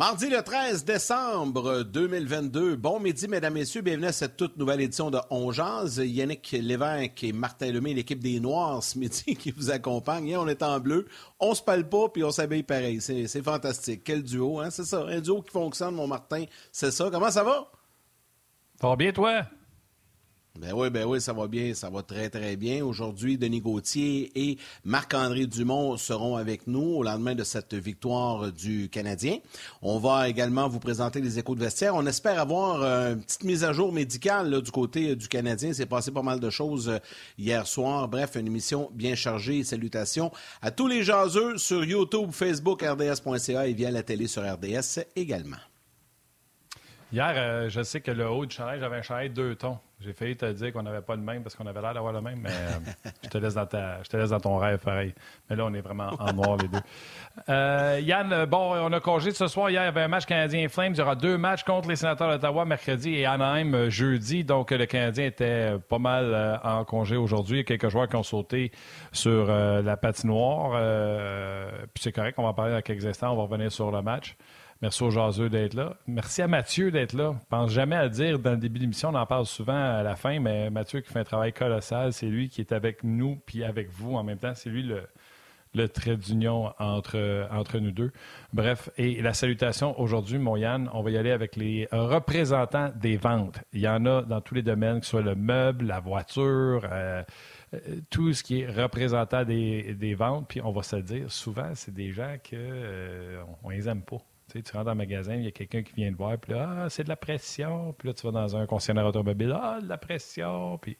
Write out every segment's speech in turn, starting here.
Mardi le 13 décembre 2022. Bon midi, mesdames, messieurs. Bienvenue à cette toute nouvelle édition de On Yannick Lévesque et Martin Lemay, l'équipe des Noirs ce midi qui vous accompagne. on est en bleu. On se parle pas puis on s'habille pareil. C'est fantastique. Quel duo, hein? C'est ça. Un duo qui fonctionne, mon Martin. C'est ça. Comment ça va? Ça va bien, toi? Ben oui, ben oui, ça va bien, ça va très, très bien. Aujourd'hui, Denis Gauthier et Marc-André Dumont seront avec nous au lendemain de cette victoire du Canadien. On va également vous présenter les échos de vestiaire. On espère avoir euh, une petite mise à jour médicale du côté du Canadien. C'est passé pas mal de choses euh, hier soir. Bref, une émission bien chargée. Salutations à tous les jaseux sur YouTube, Facebook, RDS.ca et via la télé sur RDS également. Hier, euh, je sais que le haut du chandail, j'avais un chandail deux tons. J'ai failli te dire qu'on n'avait pas le même parce qu'on avait l'air d'avoir le même, mais euh, je, te laisse dans je te laisse dans ton rêve pareil. Mais là, on est vraiment en noir les deux. Euh, Yann, bon, on a congé ce soir. Hier, il y avait un match Canadien Flames. Il y aura deux matchs contre les sénateurs d'Ottawa mercredi et Anaheim jeudi. Donc, le Canadien était pas mal en congé aujourd'hui. Il y a quelques joueurs qui ont sauté sur la patinoire. puis c'est correct, on va en parler dans quelques instants. On va revenir sur le match. Merci aux jaseux d'être là. Merci à Mathieu d'être là. Je pense jamais à dire dans le début de l'émission, on en parle souvent à la fin, mais Mathieu qui fait un travail colossal, c'est lui qui est avec nous puis avec vous en même temps. C'est lui le, trait d'union entre, nous deux. Bref, et la salutation aujourd'hui, mon Yann, on va y aller avec les représentants des ventes. Il y en a dans tous les domaines, que ce soit le meuble, la voiture, euh, euh, tout ce qui est représentant des, ventes. Puis on va se dire, souvent, c'est des gens qu'on euh, ne les aime pas. Tu, rentres dans un magasin, il y a quelqu'un qui vient te voir, puis là, ah, c'est de la pression. Puis là, tu vas dans un concessionnaire automobile, ah, de la pression. Puis.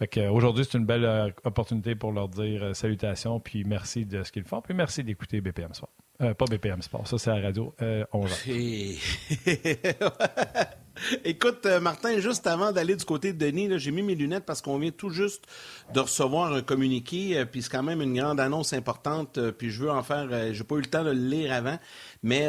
Fait qu'aujourd'hui, c'est une belle euh, opportunité pour leur dire euh, salutations, puis merci de ce qu'ils font, puis merci d'écouter BPM Sport. Euh, pas BPM Sport, ça c'est la radio. on va. Écoute, euh, Martin, juste avant d'aller du côté de Denis, j'ai mis mes lunettes parce qu'on vient tout juste de recevoir un communiqué, euh, puis c'est quand même une grande annonce importante, euh, puis je veux en faire, j'ai pas eu le temps de le lire avant, mais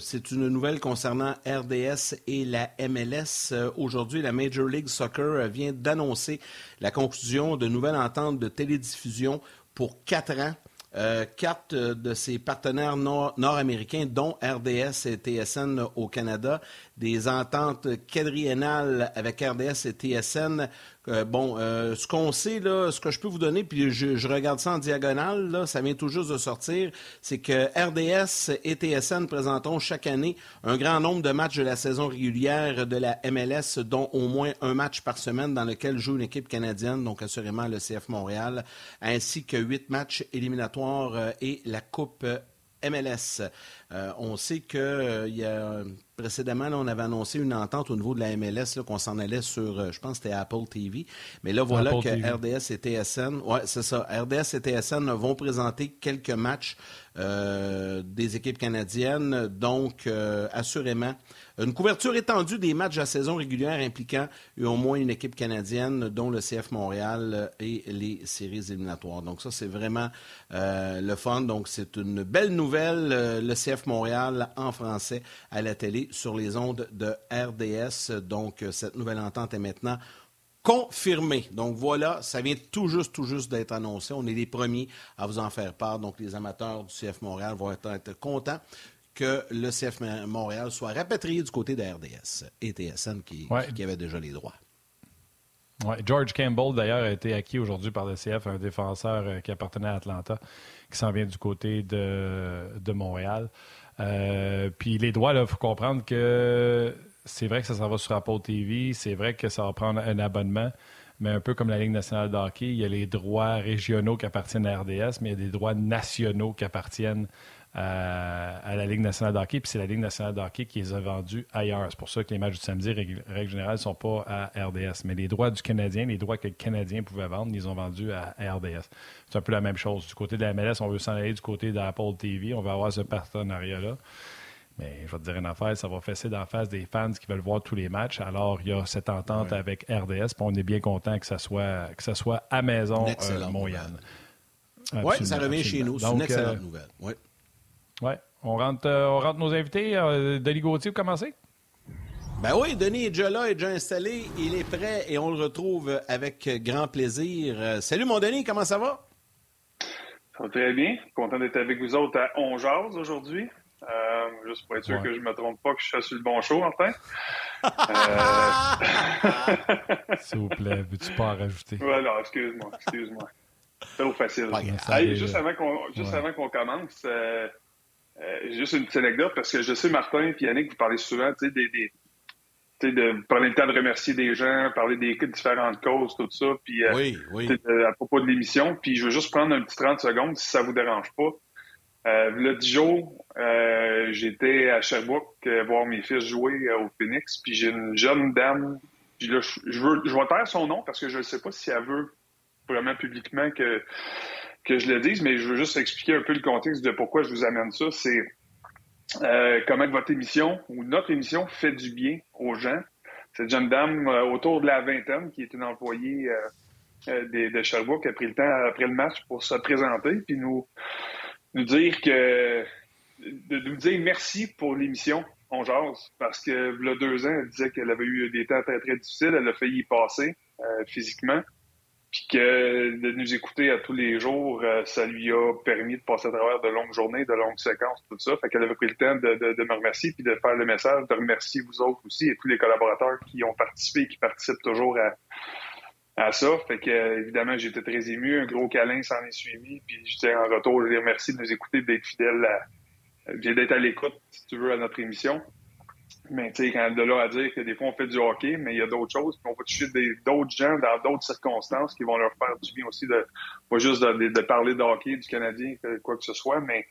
c'est une nouvelle concernant RDS et la MLS. Aujourd'hui, la Major League Soccer vient d'annoncer la conclusion de nouvelles ententes de télédiffusion pour quatre ans euh, quatre de ses partenaires nord-américains, dont RDS et TSN au Canada, des ententes quadriennales avec RDS et TSN euh, bon, euh, ce qu'on sait, là, ce que je peux vous donner, puis je, regarde ça en diagonale, là, ça vient tout juste de sortir, c'est que RDS et TSN présenteront chaque année un grand nombre de matchs de la saison régulière de la MLS, dont au moins un match par semaine dans lequel joue une équipe canadienne, donc assurément le CF Montréal, ainsi que huit matchs éliminatoires euh, et la Coupe MLS. on sait que il y a Précédemment, on avait annoncé une entente au niveau de la MLS qu'on s'en allait sur, euh, je pense que c'était Apple TV. Mais là, voilà que RDS et TSN, ouais, c'est ça, RDS et TSN vont présenter quelques matchs euh, des équipes canadiennes. Donc, euh, assurément, une couverture étendue des matchs à saison régulière impliquant au moins une équipe canadienne, dont le CF Montréal et les séries éliminatoires. Donc, ça, c'est vraiment le fun. Donc, c'est une belle nouvelle. le CF Montréal en français à la télé sur les ondes de RDS. Donc, cette nouvelle entente est maintenant confirmé. Donc voilà, ça vient tout juste, tout juste d'être annoncé. On est les premiers à vous en faire part. Donc les amateurs du CF Montréal vont être, contents que le CF Montréal soit rapatrié du côté de RDS et TSN qui, qui avait déjà les droits. George Campbell, d'ailleurs, a été acquis aujourd'hui par le CF, un défenseur euh, qui appartenait à Atlanta, qui s'en vient du côté de, de Montréal. Euh, puis les droits, il faut comprendre que c'est vrai que ça s'en va sur Apple TV, c'est vrai que ça va prendre un abonnement, mais un peu comme la Ligue nationale de hockey, il y a les droits régionaux qui appartiennent à RDS, mais il y a des droits nationaux qui appartiennent à, la Ligue nationale de hockey, puis c'est la Ligue nationale de hockey qui les a vendus ailleurs. C'est pour ça que les matchs du samedi, règle générale, ne sont pas à RDS. Mais les droits du Canadien, les droits que le Canadien pouvait vendre, ils ont vendus à RDS. C'est un peu la même chose. Du côté de la MLS, on veut s'en aller du côté d'Apple TV. On va avoir ce partenariat-là. Mais je vais te dire une affaire, ça va fesser d'en face des fans qui veulent voir tous les matchs. Alors, il y a cette entente avec RDS, puis on est bien content que ça soit, que ça soit à maison, euh, Montréal. Oui, ça revient chez nous. C'est une excellente euh, nouvelle. Oui. Oui. On rentre, euh, on rentre nos invités. Euh, Denis Gauthier, vous commencez? Ben oui, Denis est déjà là, il est déjà installé, il est prêt et on le retrouve avec grand plaisir. Euh, salut mon Denis, comment ça va? Ça va très bien. Content d'être avec vous autres à Ongeaz aujourd'hui. Euh, juste pour être sûr que je ne me trompe pas, que je suis sur le bon show, enfin. euh... S'il vous plaît, veux-tu pas en rajouter? Voilà, excuse-moi, excuse-moi. Trop facile. juste avant qu'on ouais. qu'on commence, euh, euh, juste une petite anecdote, parce que je sais, Martin et Yannick, vous parlez souvent des, des, de prendre le temps de remercier des gens, parler des différentes causes, tout ça, puis euh, oui, à propos de l'émission. Puis je veux juste prendre un petit 30 secondes, si ça vous dérange pas. Euh, le 10 jours, euh, j'étais à Sherbrooke euh, voir mes fils jouer au Phoenix, puis j'ai une jeune dame, puis là, je, veux, je vais taire son nom parce que je ne sais pas si elle veut vraiment publiquement que, que je le dise, mais je veux juste expliquer un peu le contexte de pourquoi je vous amène ça. C'est euh, comment votre émission ou notre émission fait du bien aux gens. Cette jeune dame euh, autour de la vingtaine qui est une employée euh, de, de, Sherbrooke qui a pris le temps après le match pour se présenter puis nous nous dire que de nous dire merci pour l'émission On jase parce que il deux ans elle disait qu'elle avait eu des temps très très difficiles elle a failli y passer physiquement puis que de nous écouter à tous les jours, euh, ça lui a permis de passer à travers de longues journées, de longues séquences, tout ça. Fait qu'elle avait pris le temps de, me remercier puis de faire le message, de remercier vous autres aussi et tous les collaborateurs qui ont participé et qui participent toujours à, à ça. Fait que évidemment, j'étais très ému. Un gros câlin s'en est suivi. Puis je tiens en retour, je les remercie de nous écouter, d'être fidèles à, d'être à l'écoute, si tu veux, à notre émission. Mais tu sais, quand de là à dire que des fois on fait du hockey, mais il y a d'autres choses, puis on va toucher d'autres gens dans d'autres circonstances qui vont leur faire du bien aussi de pas juste de, parler de hockey du Canadien, quoi que ce soit, mais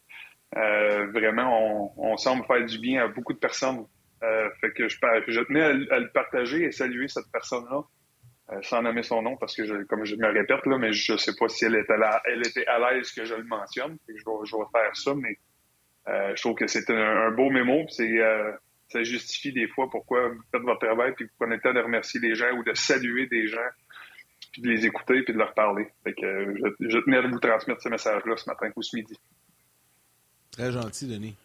euh, vraiment on, on, semble faire du bien à beaucoup de personnes. Euh, fait que je, je tenais à, le partager et saluer cette personne-là. Euh, sans nommer son nom parce que je, comme je me répète là, mais je sais pas si elle était là, elle était à l'aise que je le mentionne. je, vais, je vais faire ça, mais euh, je trouve que c'est un, beau mémo. C'est euh, ça justifie des fois pourquoi vous faites votre travail puis vous prenez le temps de remercier les gens ou de saluer des gens puis de les écouter puis de leur parler. Fait que, euh, je, je, tenais à vous transmettre ce message-là ce matin ou ce midi. Très gentil, Denis.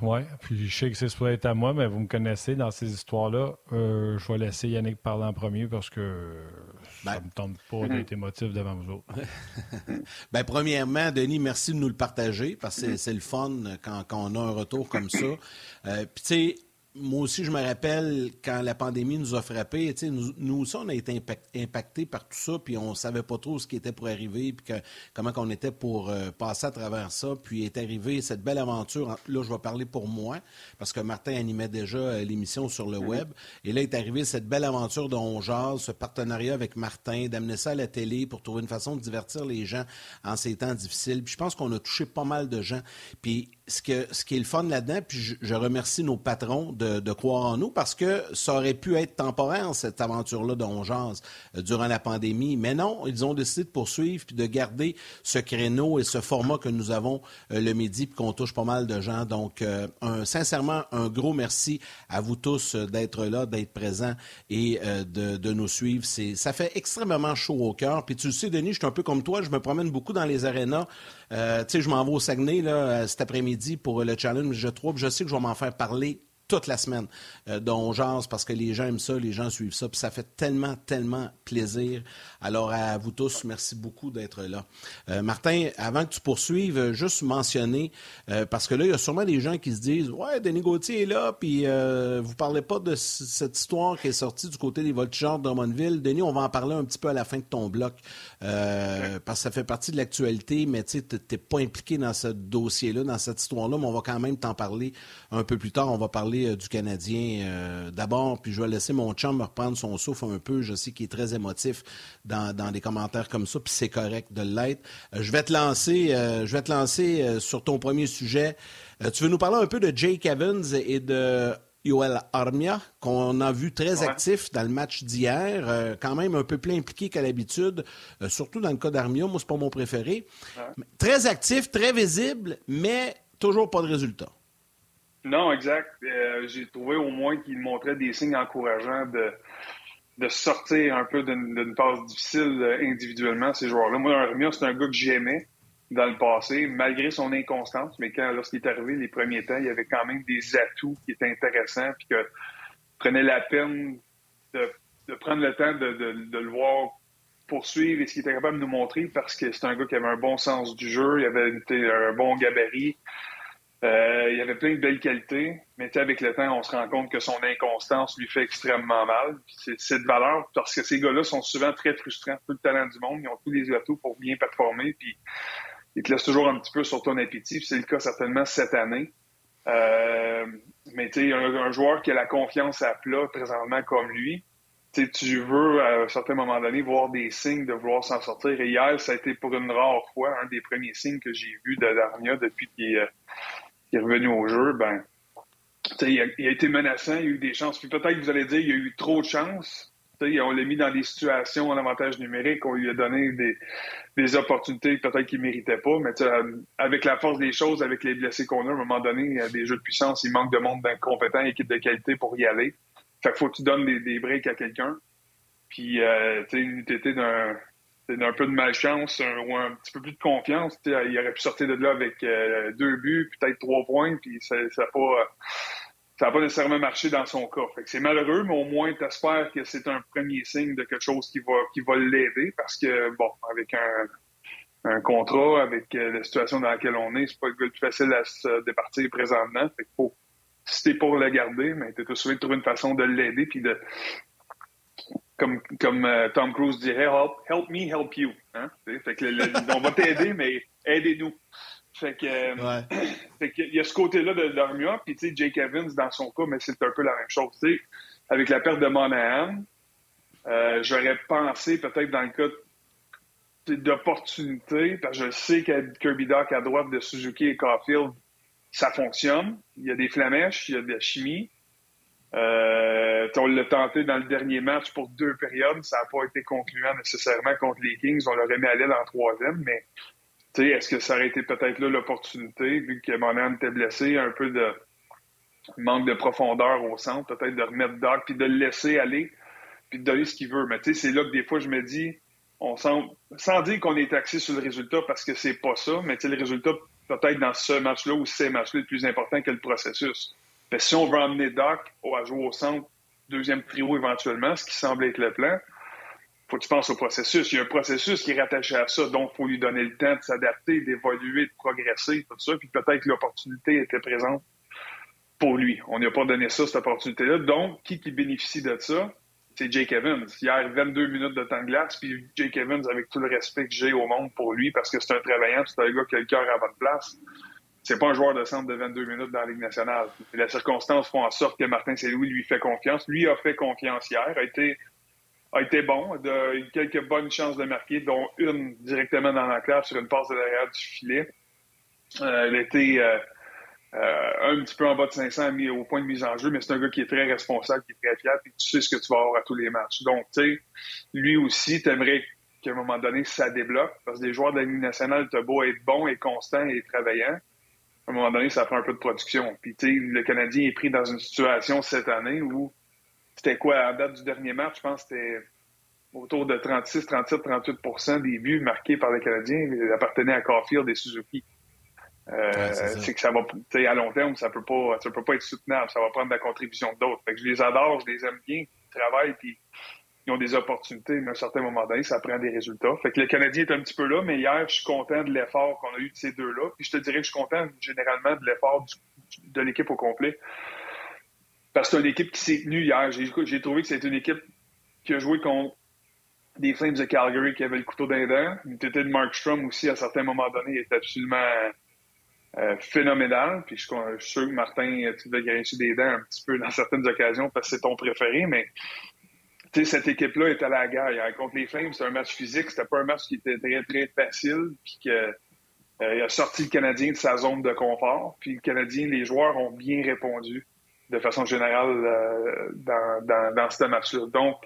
Oui, puis je sais que c'est supposé être à moi, mais vous me connaissez dans ces histoires-là. Euh, je vais laisser Yannick parler en premier parce que ça ben. me tombe pas d'être émotif devant vous autres. ben, premièrement, Denis, merci de nous le partager parce que c'est le fun quand, quand, on a un retour comme ça. Euh, puis, tu sais, moi aussi, je me rappelle quand la pandémie nous a frappés, nous, nous aussi, on a été impactés par tout ça, puis on savait pas trop ce qui était pour arriver, puis comment on était pour euh, passer à travers ça. Puis est arrivée cette belle aventure. Là, je vais parler pour moi, parce que Martin animait déjà euh, l'émission sur le web. Et là est arrivée cette belle aventure de On ce partenariat avec Martin, d'amener ça à la télé pour trouver une façon de divertir les gens en ces temps difficiles. Puis je pense qu'on a touché pas mal de gens. Puis ce, qui est le fun là-dedans, puis je, remercie nos patrons de, croire en nous parce que ça aurait pu être temporaire, cette aventure-là d'Ongeance euh, durant la pandémie. Mais non, ils ont décidé de poursuivre puis de garder ce créneau et ce format que nous avons euh, le midi puis qu'on touche pas mal de gens. Donc, euh, sincèrement, un gros merci à vous tous d'être là, d'être présents et de, de, nous suivre. Ça fait extrêmement chaud au cœur. Puis tu le sais, Denis, je suis un peu comme toi, je me promène beaucoup dans les arénas. Sais, je m'en vais au Saguenay là, cet après-midi pour le challenge je trouve. Je sais que je vais m'en faire parler toute la semaine euh, dont parce que les gens aiment ça, les gens suivent ça, puis ça fait tellement, tellement plaisir. Alors à vous tous, merci beaucoup d'être là. Euh, Martin, avant que tu poursuives, euh, juste mentionner, euh, parce que là, il y a sûrement des gens qui se disent Ouais, Denis Gauthier est là, puis vous parlez pas de cette histoire qui est sortie du côté des voltigeurs de Drummondville. Denis, on va en parler un petit peu à la fin de ton bloc, parce que ça fait partie de l'actualité, mais tu n'es pas impliqué dans ce dossier-là, dans cette histoire-là, mais on va quand même t'en parler un peu plus tard. On va parler euh, du Canadien euh, d'abord, puis je vais laisser mon chum me reprendre son souffle un peu. Je sais qu'il est très émotif dans, des commentaires comme ça, puis c'est correct de l'être. Euh, je vais te lancer, je vais te lancer sur ton premier sujet. tu veux nous parler un peu de Jake Evans et de Yoel Armia, qu'on a vu très actif dans le match d'hier, quand même un peu plus impliqué qu'à l'habitude, surtout dans le cas d'Armia, moi c'est pas mon préféré. Très actif, très visible, mais toujours pas de résultat. Non, exact. Euh, j'ai trouvé au moins qu'il montrait des signes encourageants de, de sortir un peu d'une phase difficile euh, individuellement, ces joueurs-là. Moi, Armia, c'est un gars que j'aimais dans le passé, malgré son inconstance, mais quand lorsqu'il est arrivé les premiers temps, il y avait quand même des atouts qui étaient intéressants, puis que prenait la peine de, prendre le temps de le voir poursuivre et ce qu'il était capable de nous montrer parce que c'est un gars qui avait un bon sens du jeu, il avait un bon gabarit, Euh, il avait plein de belles qualités, mais avec le temps, on se rend compte que son inconstance lui fait extrêmement mal. C'est de valeur parce que ces gars-là sont souvent très frustrants, tout le talent du monde, ils ont tous les atouts pour bien performer, puis ils te laissent toujours un petit peu sur ton appétit. C'est le cas certainement cette année. Euh, mais tu un, un, joueur qui a la confiance à plat présentement comme lui, tu veux à un certain moment donné voir des signes de vouloir s'en sortir. Et hier, ça a été pour une rare fois un des premiers signes que j'ai vu de Darnia depuis qu'il est, revenu au jeu. Ben, il a, il a, été menaçant, il a eu des chances. Puis peut-être que vous allez dire il a eu trop de chances. On l'a mis dans des situations en avantage numérique, on lui a donné des, opportunités peut-être qu'il ne méritait pas. Mais avec la force des choses, avec les blessés qu'on a, à un moment donné, il y a des jeux de puissance, il manque de monde compétent, équipe de qualité pour y aller. Fait faut que tu donnes des, breaks à quelqu'un. Puis, euh, tu étais d'un d'un peu de malchance ou un petit peu plus de confiance, il aurait pu sortir de là avec euh, deux buts, peut-être trois points, puis ça n'a pas, ça pas nécessairement marché dans son cas. C'est malheureux, mais au moins, tu espères que c'est un premier signe de quelque chose qui va, qui va l'aider, parce que, bon, avec un, contrat, avec euh, la situation dans laquelle on est, c'est pas le plus facile à se départir présentement. Fait si t'es pour le garder, mais t'es toujours de trouver une façon de l'aider puis de comme, comme euh, Tom Cruise dirait, help, me, help you. Hein? On va t'aider, mais aidez-nous. Fait que, fait que il y a ce côté-là de l'Armia, puis tu sais, Jake Evans, dans son cas, mais c'est un peu la même chose. avec la perte de Monahan, euh, j'aurais pensé peut-être dans le cas d'opportunité, parce que je sais que Kirby Dock à droite de Suzuki et Caulfield, ça fonctionne. Il y a des flamèches, il y a de la chimie. Euh, on l'a tenté dans le dernier match pour deux périodes. Ça n'a pas été concluant nécessairement contre les Kings. On l'aurait mis à l'aile en troisième, mais est-ce que ça aurait été peut-être là l'opportunité, vu que Monahan était blessé, un peu de manque de profondeur au centre, peut-être de remettre Doc, puis de le laisser aller, puis de donner ce qu'il veut. Mais tu sais, c'est là que des fois, je me dis, on sent, sans dire qu'on est axé sur le résultat parce que c'est pas ça, mais tu le résultat peut-être dans ce match-là ou ces matchs-là le plus important que le processus. Mais si on veut emmener Doc à jouer au centre, deuxième trio éventuellement, ce qui semble être le plan, faut que tu penses au processus. Il y a un processus qui est rattaché à ça, donc il faut lui donner le temps de s'adapter, d'évoluer, de progresser, tout ça, puis peut-être que l'opportunité était présente pour lui. On n'a pas donné ça, cette opportunité-là. Donc, qui qui bénéficie de ça? c'est Jake Evans. Hier, 22 minutes de temps de glace, puis Jake Evans, avec tout le respect que j'ai au monde pour lui, parce que c'est un travaillant, c'est un gars qui a le cœur à bonne place. C'est pas un joueur de centre de 22 minutes dans la Ligue nationale. Et la circonstance font en sorte que Martin Saint-Louis lui fait confiance. Lui a fait confiance hier, a été, a été bon, a eu quelques bonnes chances de marquer, dont une directement dans la classe sur une passe de l'arrière du filet. Euh, elle était euh, euh, un petit peu en bas de 500 mis au point de mise en jeu, mais c'est un gars qui est très responsable, qui est très fiable, puis tu sais ce que tu vas avoir à tous les matchs. Donc, tu sais, lui aussi, t'aimerais qu'à un moment donné, ça débloque, parce que des joueurs de la Ligue nationale, t'as beau être bon et constant et travaillant, à un moment donné, ça prend un peu de production. Puis, tu sais, le Canadien est pris dans une situation cette année où c'était quoi, à la date du dernier match, je pense que c'était autour de 36, 37, 38% des buts marqués par les Canadiens appartenaient à Caulfield et Suzuki. Euh, c'est que ça va, à long terme, ça peut pas, ça peut pas être soutenable. Ça va prendre de la contribution d'autres. Fait que je les adore, je les aime bien, ils travaillent, puis ils ont des opportunités, mais à un certain moment donné, ça prend des résultats. Fait que le Canadien est un petit peu là, mais hier, je suis content de l'effort qu'on a eu de ces deux-là. Puis je te dirais que je suis content généralement de l'effort de l'équipe au complet. Parce que c'est une équipe qui s'est tenue hier. J'ai trouvé que c'était une équipe qui a joué contre des Flames de Calgary qui avaient le couteau d'un dent. L'été de Mark Strom aussi, à certains moments donnés, est absolument euh, phénoménal. Puis je, suis sûr que Martin, tu devais grincher des dents un petit peu dans certaines occasions parce que c'est ton préféré, mais cette équipe-là est à la guerre. Contre les Flames, c'est un match physique. C'était pas un match qui était très, très facile. Puis que, euh, il a sorti le Canadien de sa zone de confort. Puis le Canadien, les joueurs ont bien répondu de façon générale euh, dans, dans, dans ce match-là. Donc,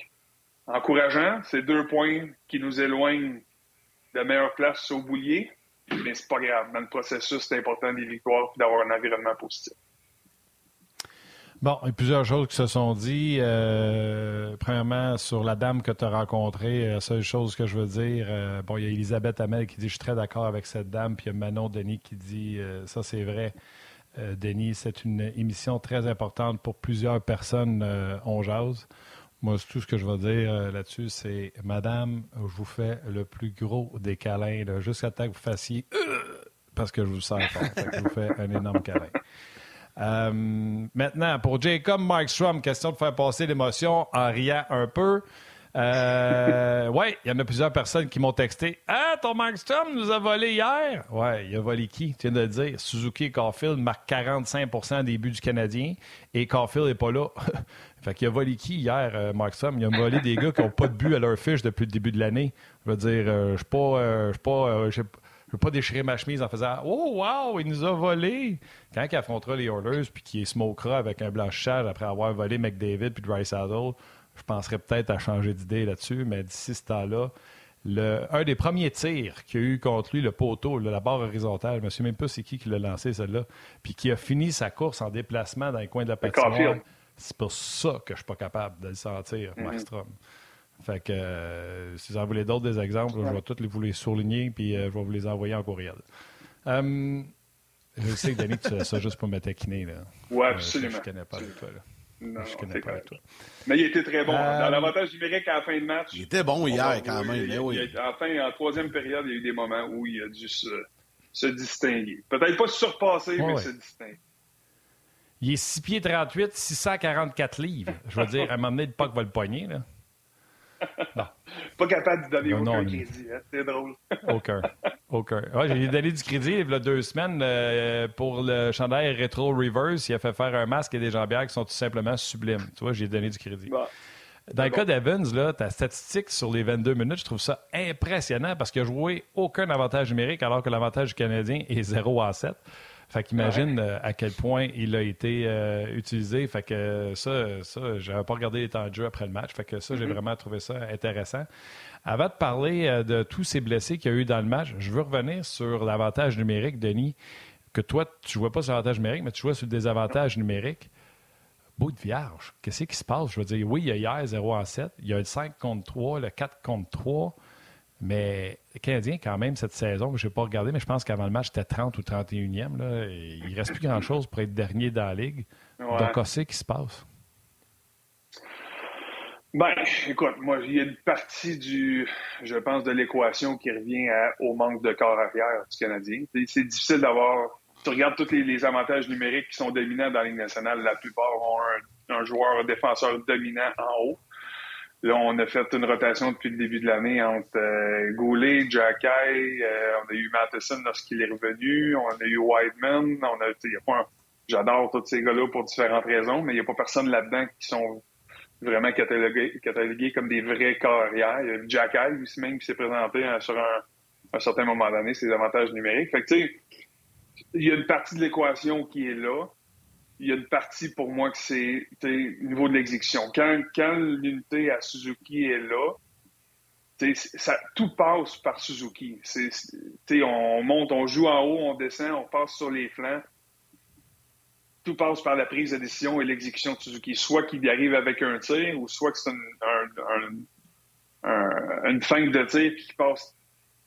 encourageant, c'est deux points qui nous éloignent de meilleure place au boulier mais c'est pas grave. Dans le processus, c'est important des victoires et d'avoir un environnement positif. Bon, il y a plusieurs choses qui se sont dit. Euh, premièrement, sur la dame que tu as rencontrée, la seule chose que je veux dire, euh, bon, il y a Elisabeth Hamel qui dit Je suis très d'accord avec cette dame, puis il y a Manon Denis qui dit euh, Ça, c'est vrai. Denis, c'est une émission très importante pour plusieurs personnes. on jase. Moi, tout ce que je vais dire euh, là-dessus, c'est Madame, je vous fais le plus gros des câlins, jusqu'à temps que vous fassiez euh, parce que je vous sens fort. je vous fais un énorme câlin. Euh, maintenant, pour Jacob Markstrom, question de faire passer l'émotion en riant un peu. Euh, oui, il y en a plusieurs personnes qui m'ont texté Ah, ton Markstrom nous a volé hier. Ouais, il a volé qui Tu viens de le dire? Suzuki et Caulfield marquent 45 des buts du Canadien et Caulfield n'est pas là. fait qu'il a volé qui hier, euh, Markstrom? Il a volé des gars qui n'ont pas de but à leur fiche depuis le début de l'année. Je veux dire, euh, je ne pas. je pas je veux pas déchirer ma chemise en faisant Oh, wow, il nous a volé. Quand il affrontera les Oilers puis qu'il smokera avec un blanchissage après avoir volé McDavid puis Dry Saddle, je penserais peut-être à changer d'idée là-dessus, mais d'ici ce temps-là, un des premiers tirs qu'il y a eu contre lui, le poteau, la barre horizontale, je ne sais même pas c'est qui qui l'a lancé, celle-là, puis qui a fini sa course en déplacement dans les coins de la patinoire. C'est pour ça que je ne suis pas capable de le sentir, mm Fait que euh, si vous en voulez d'autres des exemples, je vais tous vous les souligner puis euh, je vais vous les envoyer en courriel. Hum, je sais que Denis, tu fais ça juste pour me taquiner. Oui, absolument. je ne connais pas toi. Là. Non, je connais pas toi. Mais il était très bon. Euh, Dans l'avantage numérique à la fin de match. Il était bon hier quand même. Il, oui. en troisième période, il y a eu des moments où il a dû se, distinguer. Peut-être pas surpasser, mais se distinguer. Il est 6 pieds 38, 644 livres. Je veux dire, à un moment donné, le puck va le poigner. Là. Pas capable de donner aucun crédit. Hein? C'est drôle. aucun. Aucun. Ouais, j'ai donné du crédit il y a deux semaines euh, pour le chandail Retro Reverse. Il a fait faire un masque et des jambières qui sont tout simplement sublimes. Tu vois, j'ai donné du crédit. Dans le cas d'Evans, ta statistique sur les 22 minutes, je trouve ça impressionnant parce qu'il a joué aucun avantage numérique alors que l'avantage canadien est 0 à 7. Fait qu'imagine euh, à quel point il a été euh, utilisé. Fait que ça, ça j'avais pas regardé les temps de jeu après le match. Fait que ça, j'ai mm-hmm. vraiment trouvé ça intéressant. Avant de parler euh, de tous ces blessés qu'il y a eu dans le match, je veux revenir sur l'avantage numérique, Denis, que toi, tu ne vois pas sur l'avantage numérique, mais tu vois sur le désavantage numérique. Bout de vierge. Qu'est-ce qui se passe? Je veux dire, oui, il y a hier 0 en 7. Il y a le 5 contre 3, le 4 contre 3. Mais les Canadiens, quand même, cette saison, je n'ai pas regardé, mais je pense qu'avant le match, c'était 30 ou 31e. Là, il ne reste plus grand-chose pour être dernier dans la Ligue. Donc, qu'est-ce qui se passe? Ben, écoute, moi, il y a une partie du, je pense, de l'équation qui revient au manque de corps arrière du Canadien. C'est difficile d'avoir. Tu regardes tous les, avantages numériques qui sont dominants dans la Ligue nationale. La plupart ont un, joueur défenseur dominant en haut. On a fait une rotation depuis le début de l'année entre euh, Goulet, Jacky, euh, on a eu Matheson lorsqu'il est revenu, on a eu Whiteman, on a, a j'adore tous ces gars-là pour différentes raisons, mais il n'y a pas personne là-dedans qui sont vraiment catalogués, comme des vrais carrières. Il y a Jack lui même, qui s'est présenté euh, sur un, certain moment donné, ses avantages numériques. Fait tu sais, il y a une partie de l'équation qui est là. Il y a une partie, pour moi, que c'est au niveau de l'exécution. Quand, quand l'unité à Suzuki est là, ça, tout passe par Suzuki. C'est, on monte, on joue en haut, on descend, on passe sur les flancs tout passe par la prise de décision et l'exécution de Suzuki. Soit qu'il arrive avec un tir, ou soit que c'est une feinte de tir qui passe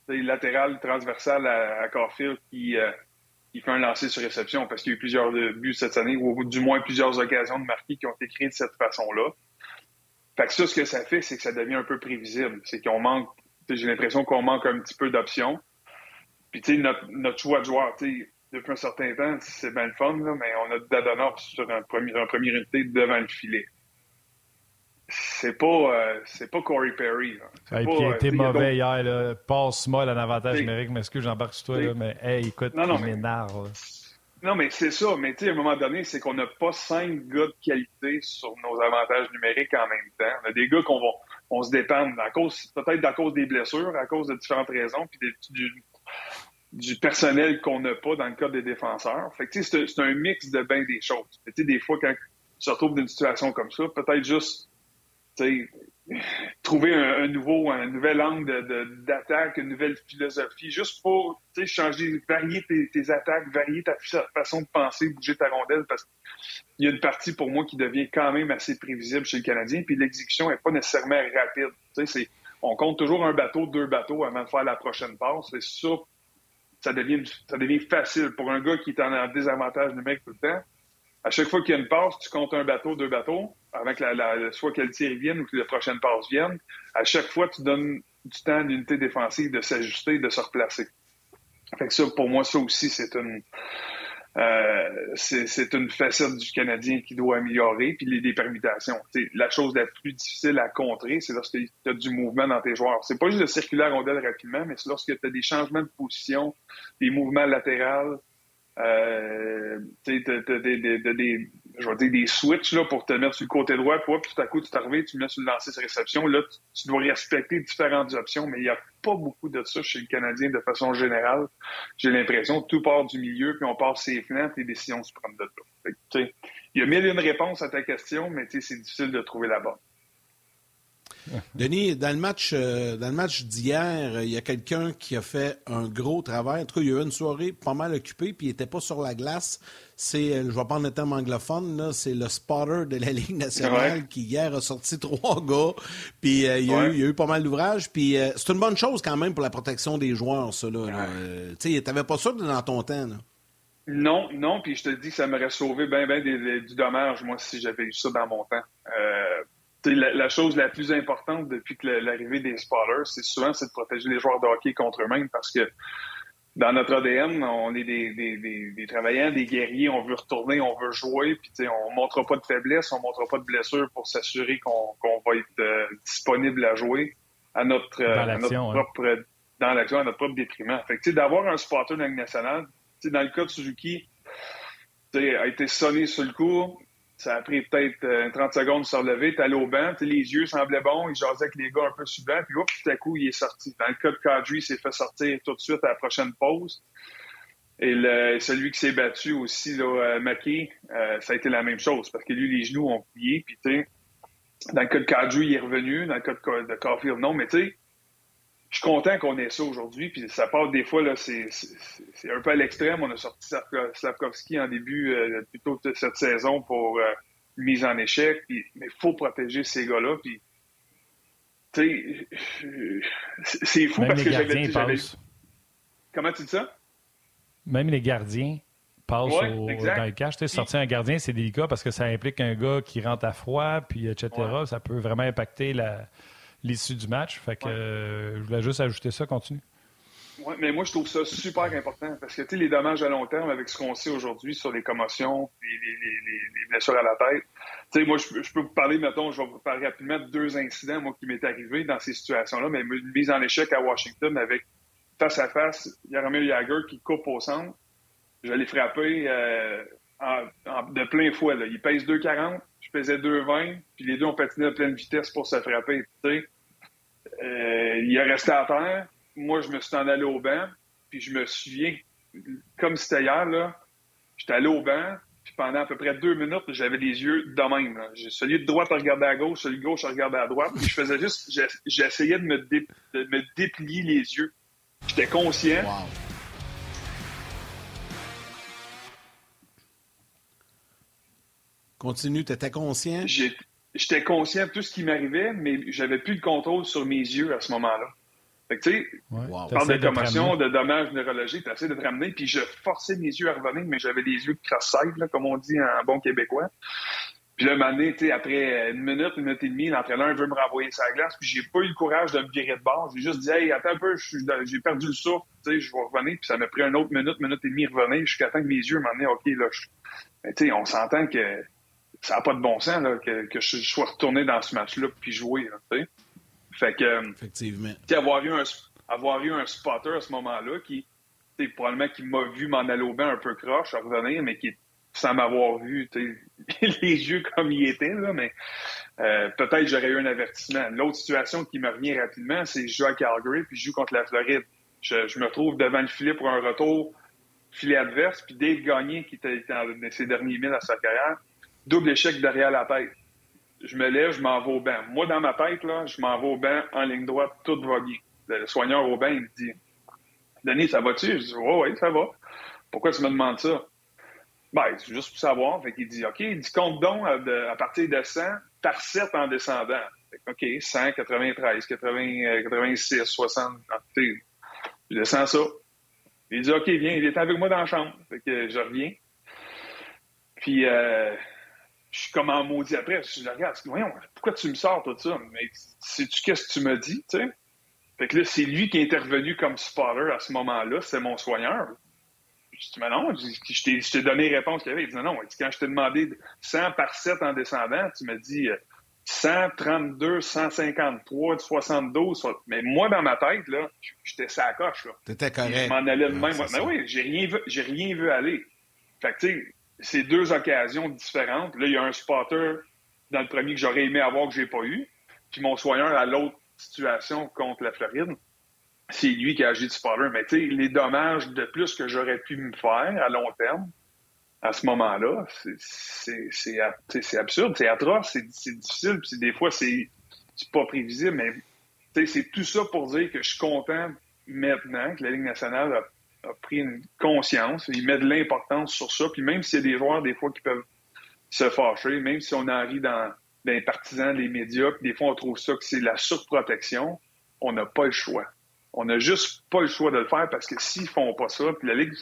latéral, transversal à, à Carfield qui, euh, qui fait un lancer sur réception parce qu'il y a eu plusieurs buts cette année, ou du moins plusieurs occasions de marquer qui ont été créées de cette façon-là. Fait que ça, ce que ça fait, c'est que ça devient un peu prévisible. C'est qu'on manque, j'ai l'impression qu'on manque un petit peu d'options. Puis, tu sais, notre, choix de joueur, tu sais, depuis un certain temps, c'est bien le fun, mais on a Dadonov sur un premier, un premier unité devant le filet. C'est pas, euh, c'est pas Corey Perry. Là. puis il a été mauvais hier. Là. Passe molle en avantage numérique. Mais excuse, j'embarque sur toi. Là, mais hey, écoute, non, non, il m'énerve. Non, mais c'est ça. Mais tu sais, à un moment donné, c'est qu'on n'a pas cinq gars de qualité sur nos avantages numériques en même temps. On a des gars qu'on va, on se dépend à cause, peut-être à cause des blessures, à cause de différentes raisons, puis du, du personnel qu'on n'a pas dans le cas des défenseurs. Fait que, c'est, un mix de bien des choses. des fois, quand tu te retrouves dans une situation comme ça, peut-être juste trouver un, nouveau, un nouvel angle d'attaque, une nouvelle philosophie, juste pour changer, varier tes, attaques, varier ta façon de penser, bouger ta rondelle, parce qu'il y a une partie pour moi qui devient quand même assez prévisible chez le Canadien, puis l'exécution n'est pas nécessairement rapide. C'est, on compte toujours un bateau, deux bateaux avant de faire la prochaine passe. C'est ça ça devient, ça devient facile pour un gars qui est en désavantage numérique tout le temps. À chaque fois qu'il y a une passe, tu comptes un bateau, deux bateaux, avec la, la soit que le tir vienne ou que la prochaine passe vienne. À chaque fois, tu donnes du temps à l'unité défensive de s'ajuster, de se replacer. Fait que ça, pour moi, ça aussi, c'est une euh, c'est une facette du Canadien qui doit améliorer, puis les, les permutations. la chose la plus difficile à contrer, c'est lorsque tu as du mouvement dans tes joueurs. C'est pas juste de circuler la rondelle rapidement, mais c'est lorsque tu as des changements de position, des mouvements latéraux, euh, tu des, des, je vais dire des switches là, pour te mettre sur le côté droit, puis, tout à coup, tu t'arrives, tu mets sur le lancer de réception. Là, tu, dois respecter différentes options, mais il n'y a pas beaucoup de ça chez le Canadien de façon générale. J'ai l'impression que tout part du milieu, puis on part ses flancs, puis les décisions se prennent de là. Il y a mille et une réponses à ta question, mais c'est difficile de trouver la bonne. Denis, dans le match, euh, dans le match d'hier, il y a quelqu'un qui a fait un gros travail. En tout cas, il y a eu une soirée pas mal occupée, puis il n'était pas sur la glace. C'est, euh, je vais prendre le terme anglophone, c'est le spotter de la Ligue nationale qui hier a sorti trois gars. Puis euh, il, y a eu, pas mal d'ouvrages. Puis c'est une bonne chose quand même pour la protection des joueurs, ça. Là, tu n'avais pas ça dans ton temps. Non, non, puis je te dis que ça m'aurait sauvé bien, bien du dommage, moi, si j'avais eu ça dans mon temps. La, la, chose la plus importante depuis que l'arrivée des spotters, c'est souvent c'est de protéger les joueurs de hockey contre eux-mêmes parce que dans notre ADN, on est des, des, des, travailleurs, des guerriers, on veut retourner, on veut jouer, puis on ne montrera pas de faiblesse, on ne montrera pas de blessure pour s'assurer qu'on va être euh, disponible à jouer à notre, euh, propre dans l'action, à notre propre déprimant. Fait que d'avoir un spotter dans la nationale, dans le cas de Suzuki, a été sonné sur le coup, ça a pris peut-être 30 euh, secondes de se relever. T'es allé au banc, les yeux semblaient bons, il jasait avec les gars un peu souvent, puis tout à coup, il est sorti. Dans le cas de Kadri, il s'est fait sortir tout de suite à la prochaine pause. Et le, celui qui s'est battu aussi, là, euh, Mackey, euh, ça a été la même chose, parce que lui, les genoux ont plié, puis tu dans le cas de Kadri, il est revenu, dans le cas de, de non, mais tu sais, je suis content qu'on ait ça aujourd'hui. Puis ça part des fois, là, c'est, un peu à l'extrême. On a sorti Slavkovski en début euh, plutôt de cette saison pour euh, mise en échec. mais il faut protéger ces gars-là. Puis, tu sais, c'est fou parce que j'avais, j'avais... Comment tu dis ça? Même les gardiens passent au, dans le cash. Sortir un gardien, c'est délicat parce que ça implique un gars qui rentre à froid, puis etc. Ça peut vraiment impacter la l'issue du match. Fait que euh, je voulais juste ajouter ça. Continue. Oui, mais moi, je trouve ça super important parce que, tu sais, les dommages à long terme avec ce qu'on sait aujourd'hui sur les commotions, les, les, blessures à la tête. Tu sais, moi, je, peux vous parler, mettons, je vais vous parler rapidement de deux incidents, moi, qui m'est arrivé dans ces situations-là, mais une mise en échec à Washington avec face à face, Yaromir Jagger qui coupe au centre. Je l'ai frappé euh, de plein fouet. Là. Il pèse 2,40, je pesais 2,20, puis les deux ont patiné à pleine vitesse pour se frapper. Euh, il est resté à terre. Moi, je me suis en allé au banc, puis je me souviens, comme c'était hier, là, j'étais allé au banc, puis pendant à peu près deux minutes, j'avais les yeux de même. Celui de droite à regarder à gauche, celui de gauche à regarder à droite, je faisais juste, j'essayais de me déplier les yeux. J'étais conscient. Continue, tu étais conscient? J'étais conscient de tout ce qui m'arrivait, mais j'avais plus de contrôle sur mes yeux à ce moment-là. Fait que, tu sais, ouais. parle de commotion, de, dommages neurologiques, tu de te ramener, puis je forçais mes yeux à revenir, mais j'avais les yeux cross-side, comme on dit en bon québécois. Puis là, un tu sais, après une minute, une minute et demie, l'entraîneur veut me renvoyer sa glace, puis j'ai pas eu le courage de me virer de base. J'ai juste dit, hey, attends un peu, j'ai perdu le souffle, tu sais, je vais revenir, puis ça m'a pris une autre minute, minute et demie revenir, jusqu'à temps que mes yeux m'en OK, là, je... Mais tu sais, on s'entend que ça n'a pas de bon sens là, que, que, je sois retourné dans ce match-là puis jouer. Là, fait que, Effectivement. Avoir eu, un, avoir eu un spotter à ce moment-là qui, probablement qui m'a vu m'en aller au bain un peu croche à revenir, mais qui, sans m'avoir vu, les yeux comme ils étaient, là, mais euh, peut-être j'aurais eu un avertissement. L'autre situation qui me revient rapidement, c'est je joue à Calgary puis je joue contre la Floride. Je, je, me trouve devant le filet pour un retour filet adverse, puis Dave Gagné, qui était dans ses derniers milles à sa carrière, double échec derrière la tête. Je me lève, je m'en vais au banc. Moi, dans ma tête, là, je m'en vais au banc en ligne droite, tout va bien. Le soigneur au banc, il me dit Denis, ça va-tu? Je dis Oui, oui, ça va. Pourquoi tu me demandes ça? Ben, c'est juste pour savoir. Fait qu'il dit OK, il dit compte donc à, partir de 100 par 7 en descendant. OK, 100, 93, 80, 86, 60. Je descends ça. Il dit OK, viens, il est avec moi dans la chambre. Fait que je reviens. Puis, euh, je suis comme en maudit après. Je regarde, voyons, pourquoi tu me sors tout ça? Mais sais-tu qu'est-ce que tu me dis, tu sais? Fait que là, c'est lui qui est intervenu comme spotter à ce moment-là, c'est mon soigneur. Je dis, mais non, je t'ai donné réponse qu'il y avait. Il dit, non, quand je t'ai demandé 100 par 7 en descendant, tu m'as dit 132, 153, 72. Mais moi, dans ma tête, là, j'étais sa coche, là. T'étais correct. Je m'en allais de même. mais oui, j'ai rien vu, rien vu aller. Fait que, tu sais, c'est deux occasions différentes. Là, il y a un spotter dans le premier que j'aurais aimé avoir que j'ai pas eu. Puis mon soigneur à l'autre situation contre la Floride c'est lui qui a agi de spotter. Mais tu sais, les dommages de plus que j'aurais pu me faire à long terme, à ce moment-là, c'est absurde, c'est atroce, c'est difficile, puis des fois, c'est pas prévisible, mais c'est tout ça pour dire que je suis content maintenant que la Ligue nationale a, pris une conscience, il met de l'importance sur ça, puis même s'il y a des joueurs, des fois, qui peuvent se fâcher, même si on en rit dans, les partisans, les médias, puis des fois, on trouve ça que c'est la surprotection, on n'a pas le choix. On n'a juste pas le choix de le faire parce que s'ils font pas ça, puis la Ligue,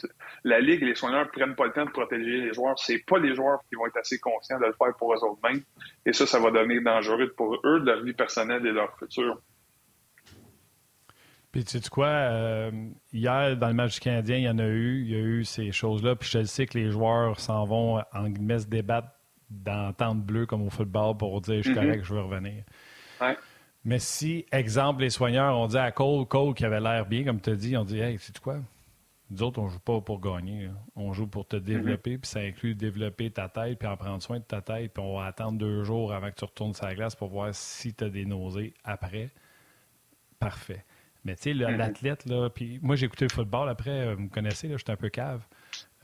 la Ligue les soigneurs prennent pas le temps de protéger les joueurs, c'est pas les joueurs qui vont être assez conscients de le faire pour eux mêmes. Et ça, ça va devenir dangereux pour eux, de leur vie personnelle et leur futur. Puis tu sais quoi, euh, hier, dans le match du Canadien, il y en a eu, il y a eu ces choses-là. Puis je sais que les joueurs s'en vont en guillemets se débattre dans tente bleue comme au football pour dire je suis mm-hmm. correct, je veux revenir. Ouais. Mais si, exemple, les soigneurs ont dit à Cole, Cole qui avait l'air bien, comme tu as dit, on dit Hey, c'est quoi? Nous autres, on joue pas pour gagner. On joue pour te mm-hmm. développer, puis ça inclut développer ta tête, puis en prendre soin de ta tête, puis on va attendre deux jours avant que tu retournes sur la glace pour voir si tu as des nausées après. Parfait. Mais tu sais, mm-hmm. l'athlète, là, puis moi j'ai écouté le football après, euh, vous me connaissez, j'étais un peu cave.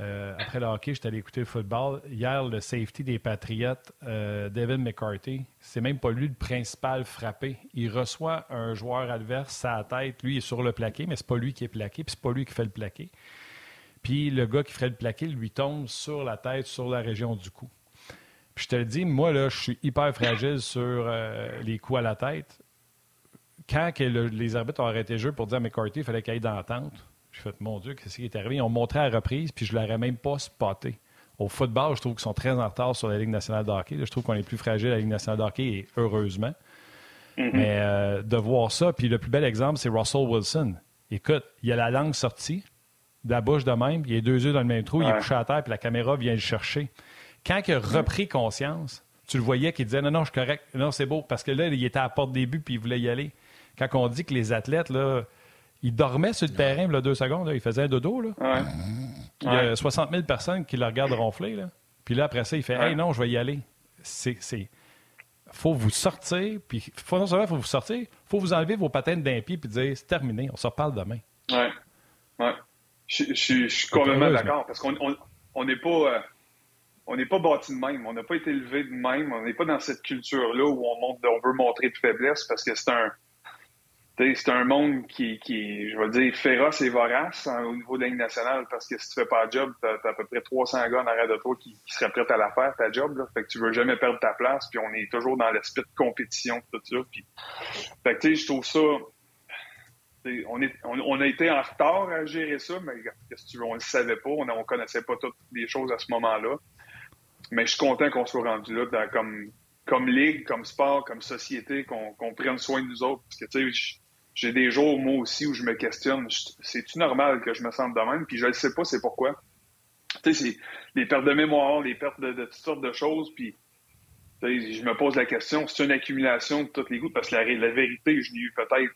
Euh, après le hockey, j'étais allé écouter le football. Hier, le safety des Patriots, euh, Devin McCarthy, c'est même pas lui le principal frappé. Il reçoit un joueur adverse sa tête. Lui, il est sur le plaqué, mais c'est pas lui qui est plaqué, puis c'est pas lui qui fait le plaqué. Puis le gars qui ferait le plaqué lui tombe sur la tête, sur la région du cou. Puis je te le dis, moi, là, je suis hyper fragile sur euh, les coups à la tête. Quand les arbitres ont arrêté le jeu pour dire à McCarthy qu'il fallait qu'il aille dans la tente, je fait, mon Dieu, qu'est-ce qui est arrivé? Ils ont montré à reprise, puis je ne l'aurais même pas spoté. Au football, je trouve qu'ils sont très en retard sur la Ligue nationale de hockey. Je trouve qu'on est plus fragile à la Ligue nationale de hockey, et heureusement. Mm-hmm. Mais euh, de voir ça, puis le plus bel exemple, c'est Russell Wilson. Écoute, il a la langue sortie de la bouche de même, il a deux yeux dans le même trou, il est couché à terre, puis la caméra vient le chercher. Quand il a repris conscience, tu le voyais qu'il disait non, non, je suis correct, non, c'est beau, parce que là, il était à la porte des buts, puis il voulait y aller. Quand on dit que les athlètes, là, il dormait sur le terrain, là, deux secondes. il faisait un dodo. Là. Il y a 60 000 personnes qui le regardent ronfler. Là. Puis là, après ça, il fait Hey, non, je vais y aller. C'est. faut vous sortir, puis faut, non seulement faut vous sortir, faut vous enlever vos patins d'un pied puis dire c'est terminé, on se reparle demain. Oui. Ouais. Je, suis complètement d'accord parce qu'on n'est on, n'est pas. Euh, on n'est pas bâti de même, on n'a pas été élevé de même, on n'est pas dans cette culture-là où on, montre, on veut montrer de faiblesse parce que c'est un, c'est un monde qui, qui, je vais dire, féroce et vorace hein, au niveau de la Ligue nationale parce que si tu fais pas le job, tu as, à peu près 300 gars en arrière de toi qui, seraient prêts à la faire, ta job. Là. Fait que tu veux jamais perdre ta place, puis on est toujours dans l'esprit de compétition, tout ça. Puis, fait que, tu sais, je trouve ça... On, est, on, a été en retard à gérer ça, mais qu'est-ce que tu veux, on le savait pas, on ne connaissait pas toutes les choses à ce moment-là. Mais je suis content qu'on soit rendu là comme, comme ligue, comme sport, comme société, qu'on prenne soin de nous autres. Parce que, tu sais, j'ai des jours, moi aussi, où je me questionne, c'est-tu normal que je me sente de même? Puis je ne sais pas c'est pourquoi. Tu sais, c'est les pertes de mémoire, les pertes de, toutes sortes de choses, puis je me pose la question, c'est une accumulation de toutes les gouttes, parce que la, vérité, je n'ai eu peut-être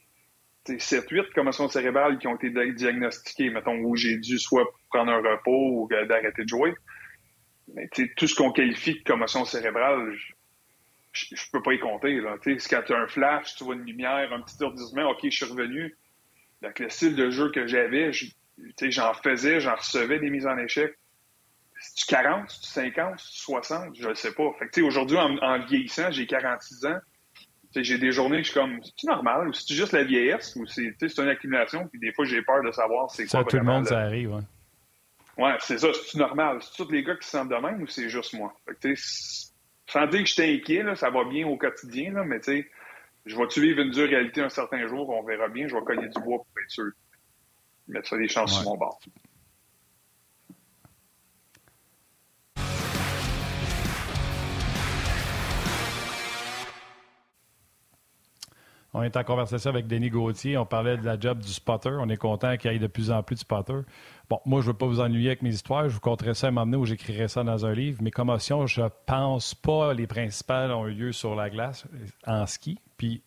7-8 commotions cérébrales qui ont été diagnostiquées, mettons, où j'ai dû soit prendre un repos ou d'arrêter de jouer. Mais tout ce qu'on qualifie de commotion cérébrale, je, ne peux pas y compter. Là. quand tu as un flash, tu vois une lumière, un petit ourdissement, OK, je suis revenu. Donc, le style de jeu que j'avais, j'en faisais, j'en recevais des mises en échec. C'est-tu 40, c'est-tu 50, c'est-tu 60? Je ne sais pas. Fait aujourd'hui, en, vieillissant, j'ai 46 ans. J'ai des journées que je suis comme, c'est normal ou c'est juste la vieillesse ou c'est une accumulation puis des fois j'ai peur de savoir c'est quoi. Ça, tout le monde, ça arrive, ouais. Ouais, c'est ça. C'est normal? C'est tous les gars qui se sentent de même ou c'est juste moi? Fait sans dire que j'étais inquiet, là, ça va bien au quotidien, là, mais tu sais, je vais-tu vivre une dure réalité un certain jour, on verra bien, je vais cogner du bois pour être sûr. Mettre ça des chances sur mon bord. On est en conversation avec Denis Gauthier. On parlait de la job du spotter. On est content qu'il y ait de plus en plus de spotters. Bon, moi, je ne veux pas vous ennuyer avec mes histoires. Je vous conterai ça à un moment donné où j'écrirai ça dans un livre. Mes commotions, je pense pas les principales ont eu lieu sur la glace en ski. Puis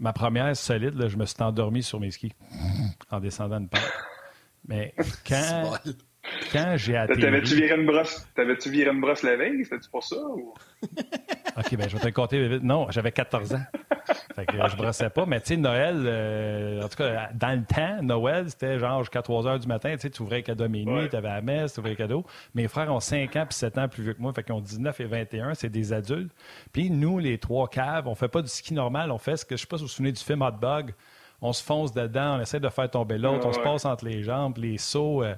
ma première solide, je me suis endormi sur mes skis en descendant une pente. Mais quand, quand j'ai atterri... T'avais-tu viré une brosse? T'avais-tu viré une brosse la veille? C'était-tu pour ça? Ou... OK, ben je vais te compter vite. Non, j'avais 14 ans. Fait que je brossais pas. Mais tu sais, Noël, euh, en tout cas, dans le temps, Noël, c'était genre jusqu'à 3 heures du matin. Tu ouvrais les cadeaux à minuit, tu avais la messe, tu ouvrais les cadeaux. Mes frères ont 5 ans puis 7 ans plus vieux que moi. Fait qu'ils ont 19 et 21. C'est des adultes. Puis nous, les trois caves, on fait pas du ski normal. On fait ce que, je sais pas si vous vous souvenez du film Hot Bug. On se fonce dedans, on essaie de faire tomber l'autre, on se passe entre les jambes, les sauts. Euh,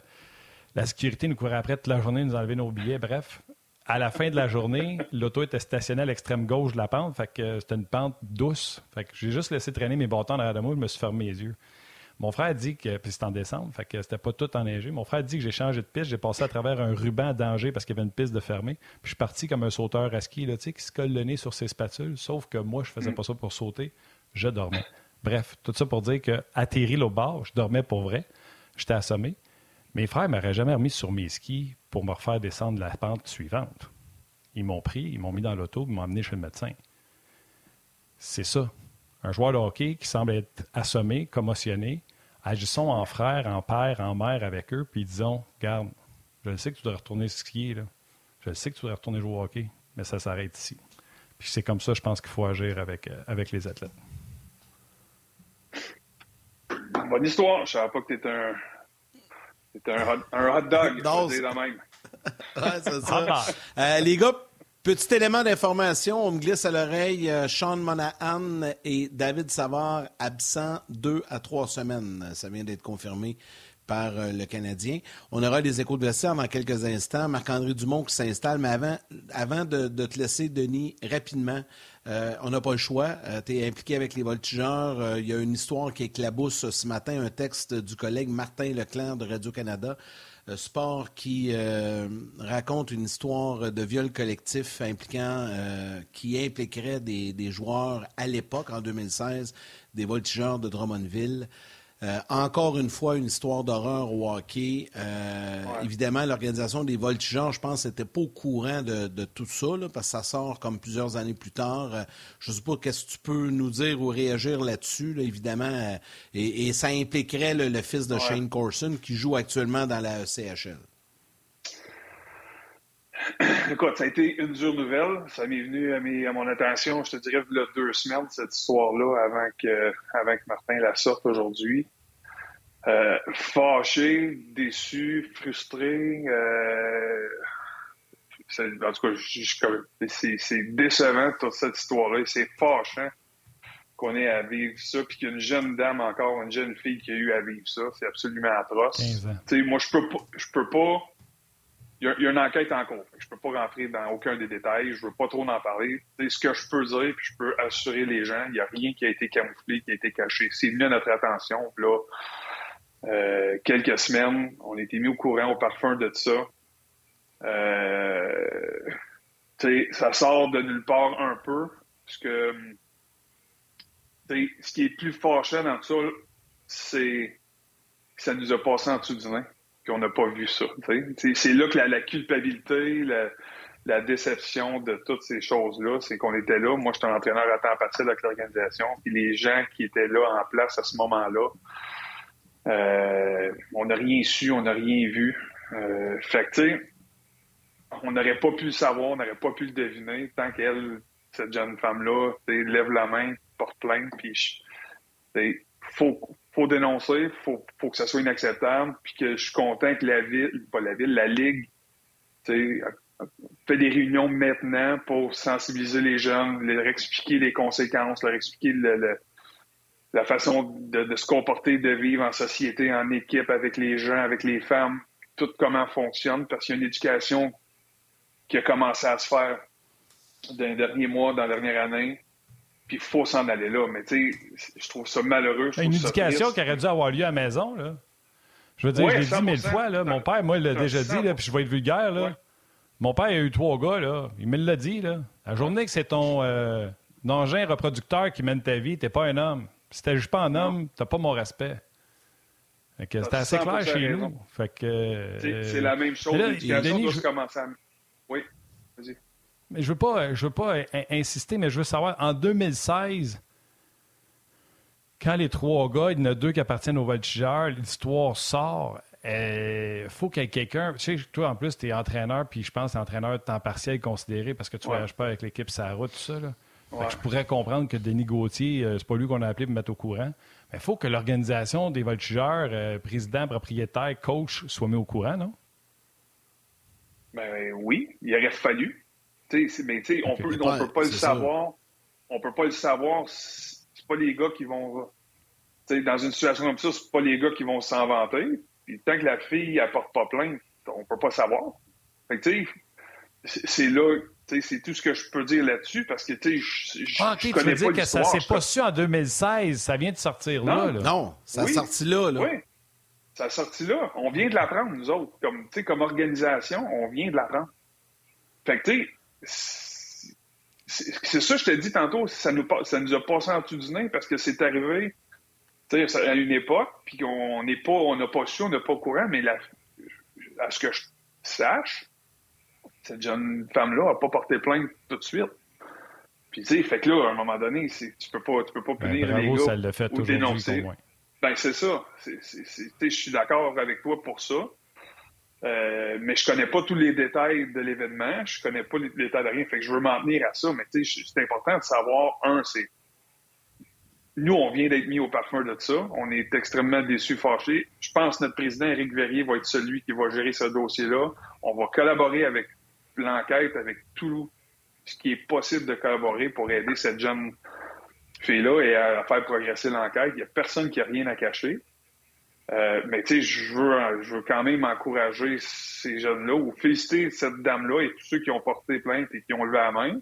la sécurité nous courait après toute la journée, nous enlever nos billets. Bref, à la fin de la journée, l'auto était stationnée à l'extrême gauche de la pente. Fait que c'était une pente douce. Fait que j'ai juste laissé traîner mes bâtons derrière de moi. Je me suis fermé les yeux. Mon frère dit que, puis c'est en décembre, fait que c'était pas tout enneigé. Mon frère dit que j'ai changé de piste, j'ai passé à travers un ruban danger parce qu'il y avait une piste de fermée. Puis je suis parti comme un sauteur à ski, là, qui se colle le nez sur ses spatules. Sauf que moi, je faisais pas ça pour sauter, je dormais. Bref, tout ça pour dire que atterri au bord, je dormais pour vrai. J'étais assommé. Mes frères m'auraient jamais remis sur mes skis pour me refaire descendre la pente suivante. Ils m'ont pris, ils m'ont mis dans l'auto, ils m'ont emmené chez le médecin. C'est ça. Un joueur de hockey qui semble être assommé, commotionné, agissons en frère, en père, en mère avec eux, puis disons Garde, je sais que tu dois retourner skier, là. je sais que tu dois retourner jouer au hockey, mais ça s'arrête ici. Puis c'est comme ça, je pense qu'il faut agir avec, euh, avec les athlètes. Bonne histoire. Je savais pas que tu étais un, c'est un, hot, dog, je la même. ouais, c'est ça. Euh, les gars, petit élément d'information, on me glisse à l'oreille, euh, Sean Monahan et David Savard absents deux à trois semaines. Ça vient d'être confirmé par euh, le Canadien. On aura les échos de vestiaire dans quelques instants. Marc-André Dumont qui s'installe. Mais avant, avant de, te laisser, Denis, rapidement, on n'a pas le choix. tu es impliqué avec les voltigeurs. Il y a une histoire qui éclabousse ce matin, un texte du collègue Martin Leclerc de Radio-Canada. sport qui euh, raconte une histoire de viol collectif impliquant, euh, qui impliquerait des joueurs à l'époque, en 2016, des voltigeurs de Drummondville. Euh, encore une fois, une histoire d'horreur au hockey. Euh, évidemment, l'organisation des voltigeurs, je pense, n'était pas au courant de, tout ça, parce que ça sort comme plusieurs années plus tard. Euh, je ne sais pas qu'est-ce que tu peux nous dire ou réagir là-dessus, évidemment. Et, ça impliquerait le fils de Shane Corson qui joue actuellement dans la CHL. Écoute, ça a été une dure nouvelle. Ça m'est venu à, mon attention, je te dirais, il y a deux semaines, cette histoire-là, avant que, avant que Martin la sorte aujourd'hui. Euh, fâché, déçu, frustré. Euh, en tout cas, c'est décevant toute cette histoire-là. C'est fâchant qu'on ait à vivre ça, puis qu'il y a une jeune dame encore, une jeune fille qui a eu à vivre ça. C'est absolument atroce. Moi, je peux pas, je peux pas il y, a, une enquête en cours. Je ne peux pas rentrer dans aucun des détails. Je ne veux pas trop en parler. C'est ce que je peux dire, puis je peux assurer les gens, il n'y a rien qui a été camouflé, qui a été caché. C'est venu à notre attention. là, euh, quelques semaines, on été mis au courant au parfum de ça. Euh, ça sort de nulle part un peu, parce que ce qui est plus fâchant dans ça, c'est que ça nous a passé en dessous du nez qu'on n'a pas vu ça. C'est là que la, culpabilité, la, déception de toutes ces choses-là, c'est qu'on était là. Moi, j'étais un entraîneur à temps partiel avec l'organisation. Puis les gens qui étaient là en place à ce moment-là, euh, on n'a rien su, on n'a rien vu. Euh, fait que, on n'aurait pas pu le savoir, on n'aurait pas pu le deviner tant qu'elle, cette jeune femme-là, lève la main, porte plainte, puis faut, faut dénoncer, faut, faut que ça soit inacceptable, puis que je suis content que la ville, pas la ville, la Ligue, fait des réunions maintenant pour sensibiliser les jeunes, leur expliquer les conséquences, leur expliquer la façon de, se comporter, de vivre en société, en équipe, avec les gens, avec les femmes, tout comment fonctionne, parce qu'il y a une éducation qui a commencé à se faire dans les derniers mois, dans la dernière année, puis il faut s'en aller là. Mais tu sais, je trouve ça malheureux. une éducation qui aurait dû avoir lieu à la maison, là. Je veux dire, je l'ai dit mille fois, là. Mon père, moi, il l'a déjà dit, là, puis je vais être vulgaire, là. Mon père, il a eu trois gars, là. Il me l'a dit, là. La journée que c'est ton, euh, d'engin reproducteur qui mène ta vie, t'es pas un homme. Si t'agis pas en homme, t'as pas mon respect. C'est assez clair chez nous. Fait que, c'est la même chose. L'éducation doit je... commencer à... Oui, vas-y. Mais je veux pas, je veux pas insister, mais je veux savoir, en 2016, quand les trois gars, il y en a deux qui appartiennent aux voltigeurs, l'histoire sort. Il euh, faut qu'il y ait quelqu'un. Tu sais, toi, en plus, tu es entraîneur, puis je pense que tu es entraîneur de temps partiel considéré parce que tu ne voyages pas avec l'équipe sur la route, tout ça. Là. je pourrais comprendre que Denis Gauthier, euh, c'est pas lui qu'on a appelé pour mettre au courant. Mais il faut que l'organisation des voltigeurs, euh, président, propriétaire, coach, soit mis au courant, non? Ben oui, il aurait fallu. Mais tu sais, on peut, on peut pas le savoir. On peut pas le savoir. C'est pas les gars qui vont. dans une situation comme ça, c'est pas les gars qui vont s'en vanter. Puis tant que la fille apporte pas plainte, on peut pas savoir. Fait tu sais, c'est là, c'est tout ce que je peux dire là-dessus parce que, tu sais, je ah, connais veux dire que ça s'est pas su en 2016, ça vient de sortir là, là. Non, ça a sorti là, là. Oui, ça a sorti là. On vient de l'apprendre, nous autres. Comme, comme organisation, on vient de l'apprendre. Fait que, tu sais, c'est ça, je te dis tantôt, ça nous, ça nous a passé en dessous du nez parce que c'est arrivé à une époque, puis qu'on n'est pas, on n'a pas su, on n'a pas au courant, mais à ce que je sache, cette jeune femme-là n'a pas porté plainte tout de suite. Puis tu sais, fait que là, à un moment donné, tu peux pas, tu peux pas ben, punir les gars ça fait ou dénoncer. Ben c'est ça. Je suis d'accord avec toi pour ça. Euh, mais je connais pas tous les détails de l'événement, je connais pas les détails de rien, fait que je veux m'en tenir à ça, mais tu sais, c'est important de savoir, un, c'est nous, on vient d'être mis au parfum de ça. On est extrêmement déçus, fâchés. Je pense que notre président, Éric Verrier, va être celui qui va gérer ce dossier-là. On va collaborer avec l'enquête, avec tout ce qui est possible de collaborer pour aider cette jeune fille-là et à faire progresser l'enquête. Il n'y a personne qui a rien à cacher. Euh, mais tu sais, je veux, je veux quand même encourager ces jeunes-là ou féliciter cette dame-là et tous ceux qui ont porté plainte et qui ont levé la main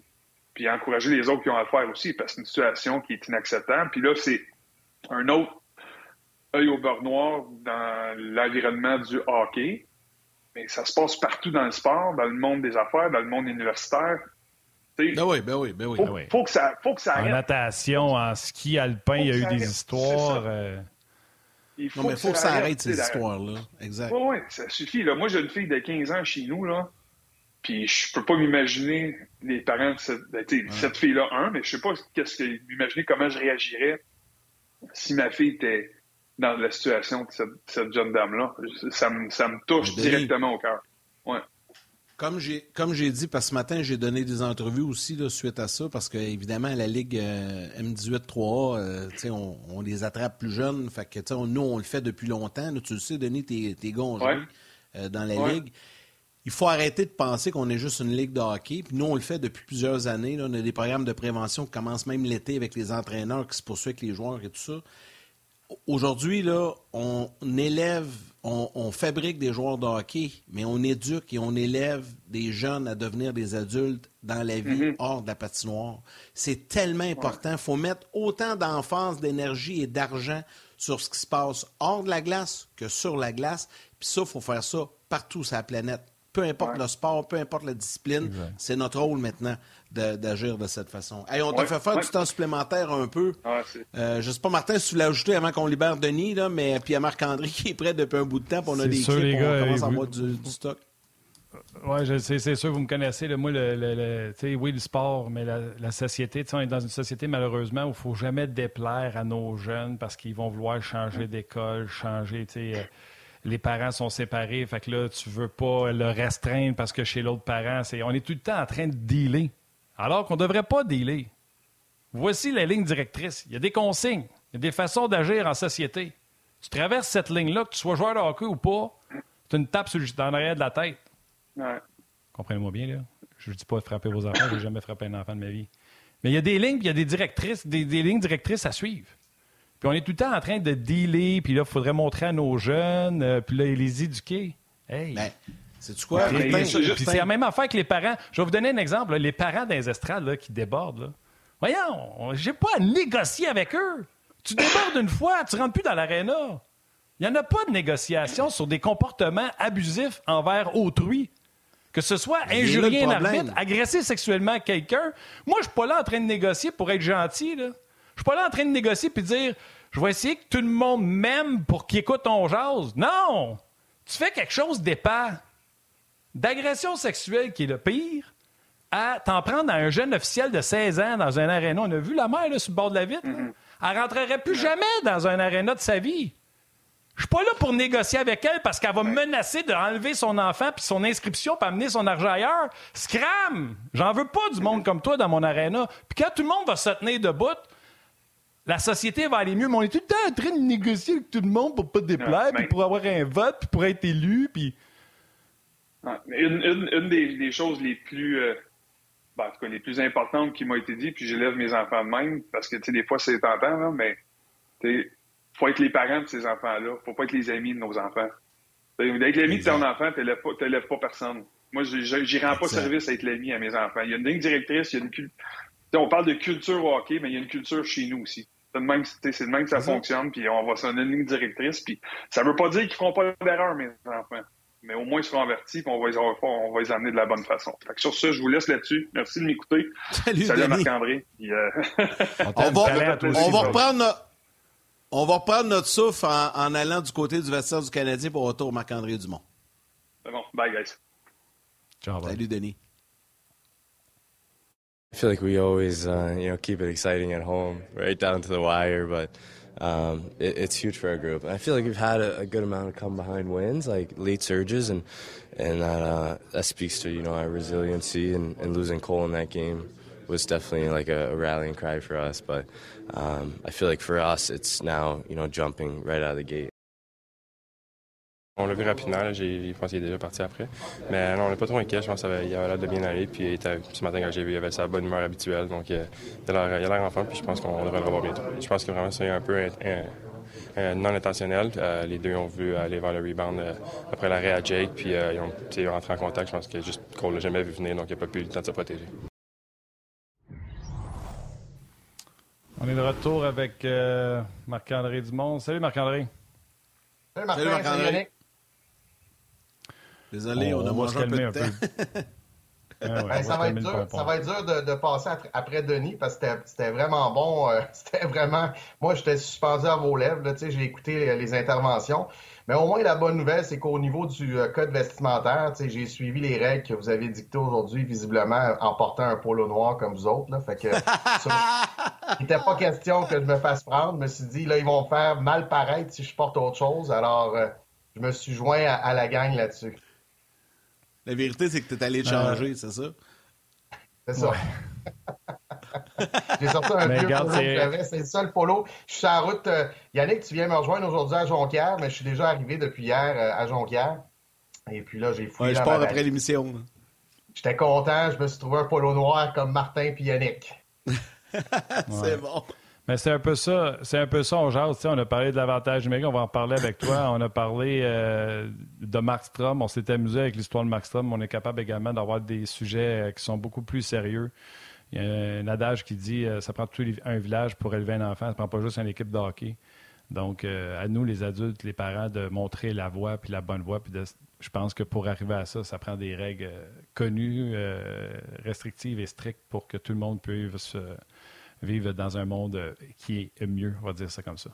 puis encourager les autres qui ont à le faire aussi, parce que c'est une situation qui est inacceptable. Puis là, c'est un autre œil au beurre noir dans l'environnement du hockey. Mais ça se passe partout dans le sport, dans le monde des affaires, dans le monde universitaire. ben oui, ben oui, ben oui. Faut, ben oui. faut que ça, faut que ça arrête. En natation, en ski alpin, il y a eu des histoires. Il faut non, mais il faut que ça arrête, ces histoires-là. Exact. Oui, ça suffit. Là. Moi, j'ai une fille de 15 ans chez nous, là. Puis je peux pas m'imaginer les parents de cette, ben, cette fille-là, un, mais je sais pas qu'est-ce que m'imaginer comment je réagirais si ma fille était dans la situation de cette, jeune dame-là. Ça me, ça me touche directement au cœur. Ouais. Comme j'ai comme j'ai dit, parce que ce matin, j'ai donné des entrevues aussi là, suite à ça, parce que évidemment, la Ligue euh, M18-3A, euh, on, on, les attrape plus jeunes. Fait que nous, on le fait depuis longtemps. tu le sais, Denis, tes, tes gars ont euh, dans la Ligue il faut arrêter de penser qu'on est juste une ligue de hockey. Puis nous, on le fait depuis plusieurs années. On a des programmes de prévention qui commencent même l'été avec les entraîneurs qui se poursuivent avec les joueurs et tout ça. Aujourd'hui, là, on élève, on, fabrique des joueurs de hockey, mais on éduque et on élève des jeunes à devenir des adultes dans la vie mm-hmm. hors de la patinoire. C'est tellement important. Il faut mettre autant d'enfance, d'énergie et d'argent sur ce qui se passe hors de la glace que sur la glace. Puis ça, il faut faire ça partout sur la planète peu importe le sport, peu importe la discipline, c'est notre rôle maintenant d'agir de, cette façon. Hey, on t'a fait faire du temps supplémentaire un peu. Euh, je ne sais pas, Martin, si tu voulais ajouter avant qu'on libère Denis, là, mais puis à Marc-André qui est prêt depuis un bout de temps, pour on a des sûr, clips, on commence à avoir du, stock. Oui, c'est sûr, vous me connaissez. moi, le, oui, le sport, mais la, société, on est dans une société, malheureusement, où il ne faut jamais déplaire à nos jeunes parce qu'ils vont vouloir changer d'école, changer, tu sais... Euh, les parents sont séparés, fait que là, tu veux pas le restreindre parce que chez l'autre parent, c'est, on est tout le temps en train de dealer. Alors qu'on ne devrait pas dealer. Voici la ligne directrice. Il y a des consignes, il y a des façons d'agir en société. Tu traverses cette ligne-là, que tu sois joueur de hockey ou pas, tu une tape sur le, dans l'arrière de la tête. Comprenez-moi bien, là. Je ne dis pas de frapper vos enfants, je n'ai jamais frappé un enfant de ma vie. Mais il y a des lignes, il y a des directrices, des lignes directrices à suivre. Puis on est tout le temps en train de dealer, puis là, il faudrait montrer à nos jeunes, euh, puis là, les éduquer. Hey! Ben, c'est quoi? c'est la même affaire que les parents. Je vais vous donner un exemple. Les parents des estrades là, qui débordent. Là. Voyons, j'ai pas à négocier avec eux. Tu débordes une fois, tu rentres plus dans l'aréna. Il n'y en a pas de négociation sur des comportements abusifs envers autrui. Que ce soit injurier un arbitre, agresser sexuellement quelqu'un. Moi, je suis pas là en train de négocier pour être gentil. Là. Je suis pas là en train de négocier puis dire je vais essayer que tout le monde m'aime pour qu'il écoute ton jazz. Non! Tu fais quelque chose d'épais. D'agression sexuelle qui est le pire, à t'en prendre à un jeune officiel de 16 ans dans un aréna. On a vu la mère là, sur le bord de la vitre. Mm-hmm. Elle rentrerait plus jamais dans un aréna de sa vie. Je suis pas là pour négocier avec elle parce qu'elle va me menacer d'enlever son enfant puis son inscription pour amener son argent ailleurs. Scram! J'en veux pas du monde comme toi dans mon aréna. Puis quand tout le monde va se tenir debout, la société va aller mieux, mais on est tout le temps en train de négocier avec tout le monde pour pas déplaire, puis pour avoir un vote, puis pour être élu, puis... Une, des, choses les plus... Euh, ben, les plus importantes qui m'ont été dites, puis j'élève mes enfants de même, parce que, tu sais, des fois, c'est tentant, là, mais, tu faut être les parents de ces enfants-là. Faut pas être les amis de nos enfants. Avec l'ami de ton enfant, tu n'élèves pas, personne. Moi, je rends pas service à être l'ami à mes enfants. Il y a une ligne directrice, il y a une On parle de culture hockey, mais il y a une culture chez nous aussi. C'est de même, c'est même que ça fonctionne, puis on va sonner une ligne directrice, puis ça veut pas dire qu'ils feront pas d'erreur, mes enfants. Mais au moins, ils seront avertis, puis on va les, on va les amener de la bonne façon. Fait que sur ce, je vous laisse là-dessus. Merci de m'écouter. Salut, Salut Marc-André. Euh, on, va, on va reprendre on va reprendre notre souffle en, allant du côté du vestiaire du Canadien pour retour Marc-André Dumont. C'est bon. Bye, guys. Ciao, Salut, Denis. I feel like we always, uh, you know, keep it exciting at home, right down to the wire. But um, it, it's huge for our group. I feel like we've had a, a, good amount of come behind wins, like late surges, and and that uh, that speaks to you know our resiliency and, and losing Cole in that game was definitely like a, a rallying cry for us. But um, I feel like for us, it's now you know jumping right out of the gate. On l'a vu rapidement, je pense qu'il est déjà parti après. Mais non, on n'est pas trop inquiet, je pense qu'il avait l'air de bien aller. Puis ce matin, quand j'ai vu, il avait sa bonne humeur habituelle. Donc il a l'air en forme, puis je pense qu'on devrait le revoir bientôt. Je pense que vraiment c'est un peu non intentionnel. Euh, les deux ont voulu aller vers le rebound euh, après l'arrêt à Jake, puis euh, ils ont rentré en contact. Je pense que juste qu'on l'a jamais vu venir, donc il n'a pas pu eu le temps de se protéger. On est de retour avec euh, Marc-André Dumont. Salut Marc-André. Salut Marc-André. Désolé, on, a mangé un peu de ah ça, va être dur, ça va être dur de, passer après, Denis parce que c'était vraiment bon. Euh, c'était vraiment. Moi, j'étais suspendu à vos lèvres. J'ai écouté les interventions. Mais au moins, la bonne nouvelle, c'est qu'au niveau du euh, code vestimentaire, j'ai suivi les règles que vous avez dictées aujourd'hui, visiblement, en portant un polo noir comme vous autres. Là. Fait que, il n'était pas question que je me fasse prendre. Je me suis dit, là, ils vont faire mal paraître si je porte autre chose. Alors, euh, je me suis joint à, la gang là-dessus. La vérité, c'est que tu es allé changer, c'est ça? C'est ça. J'ai sorti un vieux polo que j'avais, c'est le seul polo. Je suis sur la route. Euh, Yannick, tu viens me rejoindre aujourd'hui à Jonquière, mais je suis déjà arrivé depuis hier euh, à Jonquière. Et puis là, j'ai fouillé. Ouais, je pars après l'émission. J'étais content, je me suis trouvé un polo noir comme Martin et Yannick. c'est bon. Mais c'est un peu ça, c'est un peu ça, on jase. On a parlé de l'avantage numérique, on va en parler avec toi. On a parlé euh, de Markstrom, on s'est amusé avec l'histoire de Markstrom. On est capable également d'avoir des sujets qui sont beaucoup plus sérieux. Il y a un adage qui dit euh, ça prend tout un village pour élever un enfant, ça prend pas juste une équipe de hockey. Donc, euh, à nous, les adultes, les parents, de montrer la voie puis la bonne voie. Puis je pense que pour arriver à ça, ça prend des règles euh, connues, restrictives et strictes pour que tout le monde puisse vivre dans un monde qui est mieux, on va dire ça comme ça.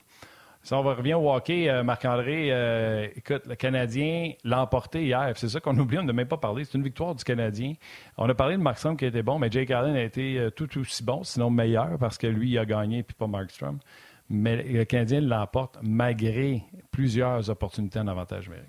Si on revient au hockey, euh, Marc-André, euh, écoute, le Canadien l'a emporté hier. C'est ça qu'on oublie, on n'a même pas parlé. C'est une victoire du Canadien. On a parlé de Markstrom qui était bon, mais Jake Allen a été euh, tout aussi bon, sinon meilleur, parce que lui, il a gagné, puis pas Markstrom. Mais le Canadien l'emporte malgré plusieurs opportunités en avantage numérique.